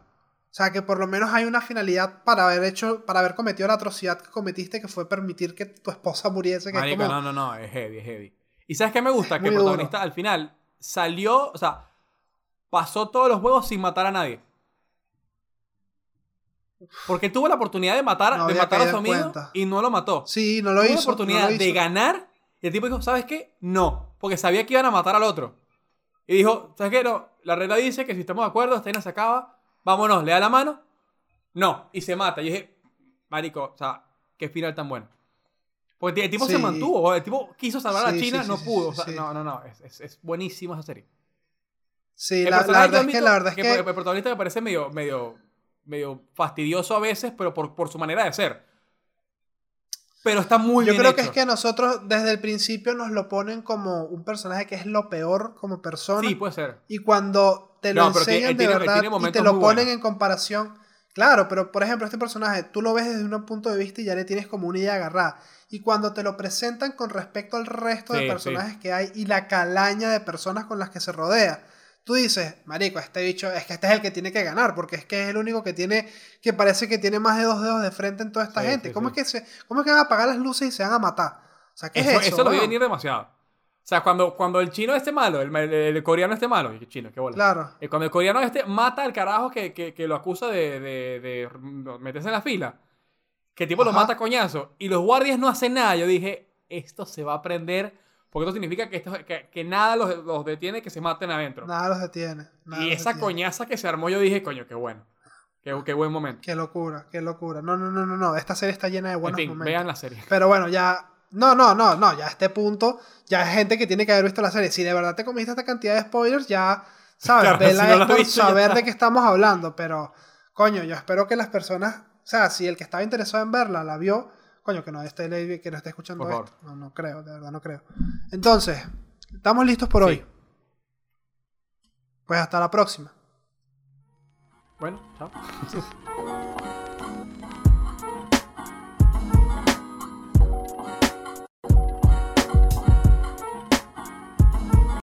O sea, que por lo menos hay una finalidad para haber hecho, para haber cometido la atrocidad que cometiste, que fue permitir que tu esposa muriese. Que es
Marico,
como,
no, no, no, es heavy, es heavy. ¿Y sabes qué me gusta?
Es
Que el
duro.
protagonista al final salió, o sea, pasó todos los juegos sin matar a nadie. Porque tuvo la oportunidad de matar,
No
de matar a su amigo
cuenta.
y no lo mató.
Sí, no lo
tuvo
hizo.
la oportunidad
no lo
de ganar y el tipo dijo, ¿sabes qué? No, porque sabía que iban a matar al otro. Y dijo, ¿sabes qué? No, la regla dice que si estamos de acuerdo, esta vaina se acaba, vámonos, le da la mano No, y se mata. Y dije, marico, o sea, qué final tan bueno. Porque el tipo se mantuvo, el tipo quiso salvar a
Sí,
China,
sí,
no pudo. o sea. No, no, no, es, es, es buenísima esa serie.
Sí, la, la verdad es que la verdad es
que
que
el protagonista me parece medio, medio, medio fastidioso a veces, pero por, por su manera de ser. Pero está muy
yo
bien
creo que es que nosotros desde el principio nos lo ponen como un personaje que es lo peor como persona.
Sí, puede ser.
Y cuando te lo
No,
enseñan de
tiene-
verdad y te lo ponen
buenos.
en comparación. Claro, pero por ejemplo, este personaje, tú lo ves desde un punto de vista y ya le tienes como una idea agarrada. Y cuando te lo presentan con respecto al resto
Sí,
de
sí.
personajes que hay y la calaña de personas con las que se rodea, tú dices, marico, este bicho, es que este es el que tiene que ganar, porque es que es el único que tiene, que parece que tiene más de dos dedos de frente en toda esta
Sí,
gente.
sí,
¿Cómo,
sí.
Es que se, ¿Cómo es que van a apagar las luces y se van a matar? O sea, ¿qué
Eso,
es eso?
eso lo vi
weón?
venir demasiado. O sea, cuando, cuando el chino este malo, el, el- el coreano este malo, y chino, qué bola.
Claro.
Eh, Cuando el coreano este mata al carajo que, que, que lo acusa de, de, de meterse en la fila, que el tipo lo mata a coñazo, y los guardias no hacen nada, yo dije, esto se va a prender, porque esto significa que, esto, que, que nada los, los detiene, que se maten adentro.
Nada los detiene. nada
y esa
detiene.
coñaza que se armó, yo dije, coño, qué bueno. Qué, qué buen momento.
Qué locura, qué locura. No, no, no, no, no. Esta serie está llena de
En
buenos
fin,
momentos.
vean la serie.
Pero bueno, ya. No, no, no, no. Ya a este punto, ya hay gente que tiene que haber visto la serie. Si de verdad te comiste esta cantidad de spoilers, ya sabes,
Claro,
vela
si no la
por
visto,
saber de qué estamos hablando. Pero, coño, yo espero que las personas. O sea, si el que estaba interesado en verla la vio, coño, que no esté, le- que no esté escuchando
Por
esto. No, no creo, de verdad no creo. Entonces, estamos listos por
Sí.
hoy. Pues hasta la próxima.
Bueno, chao.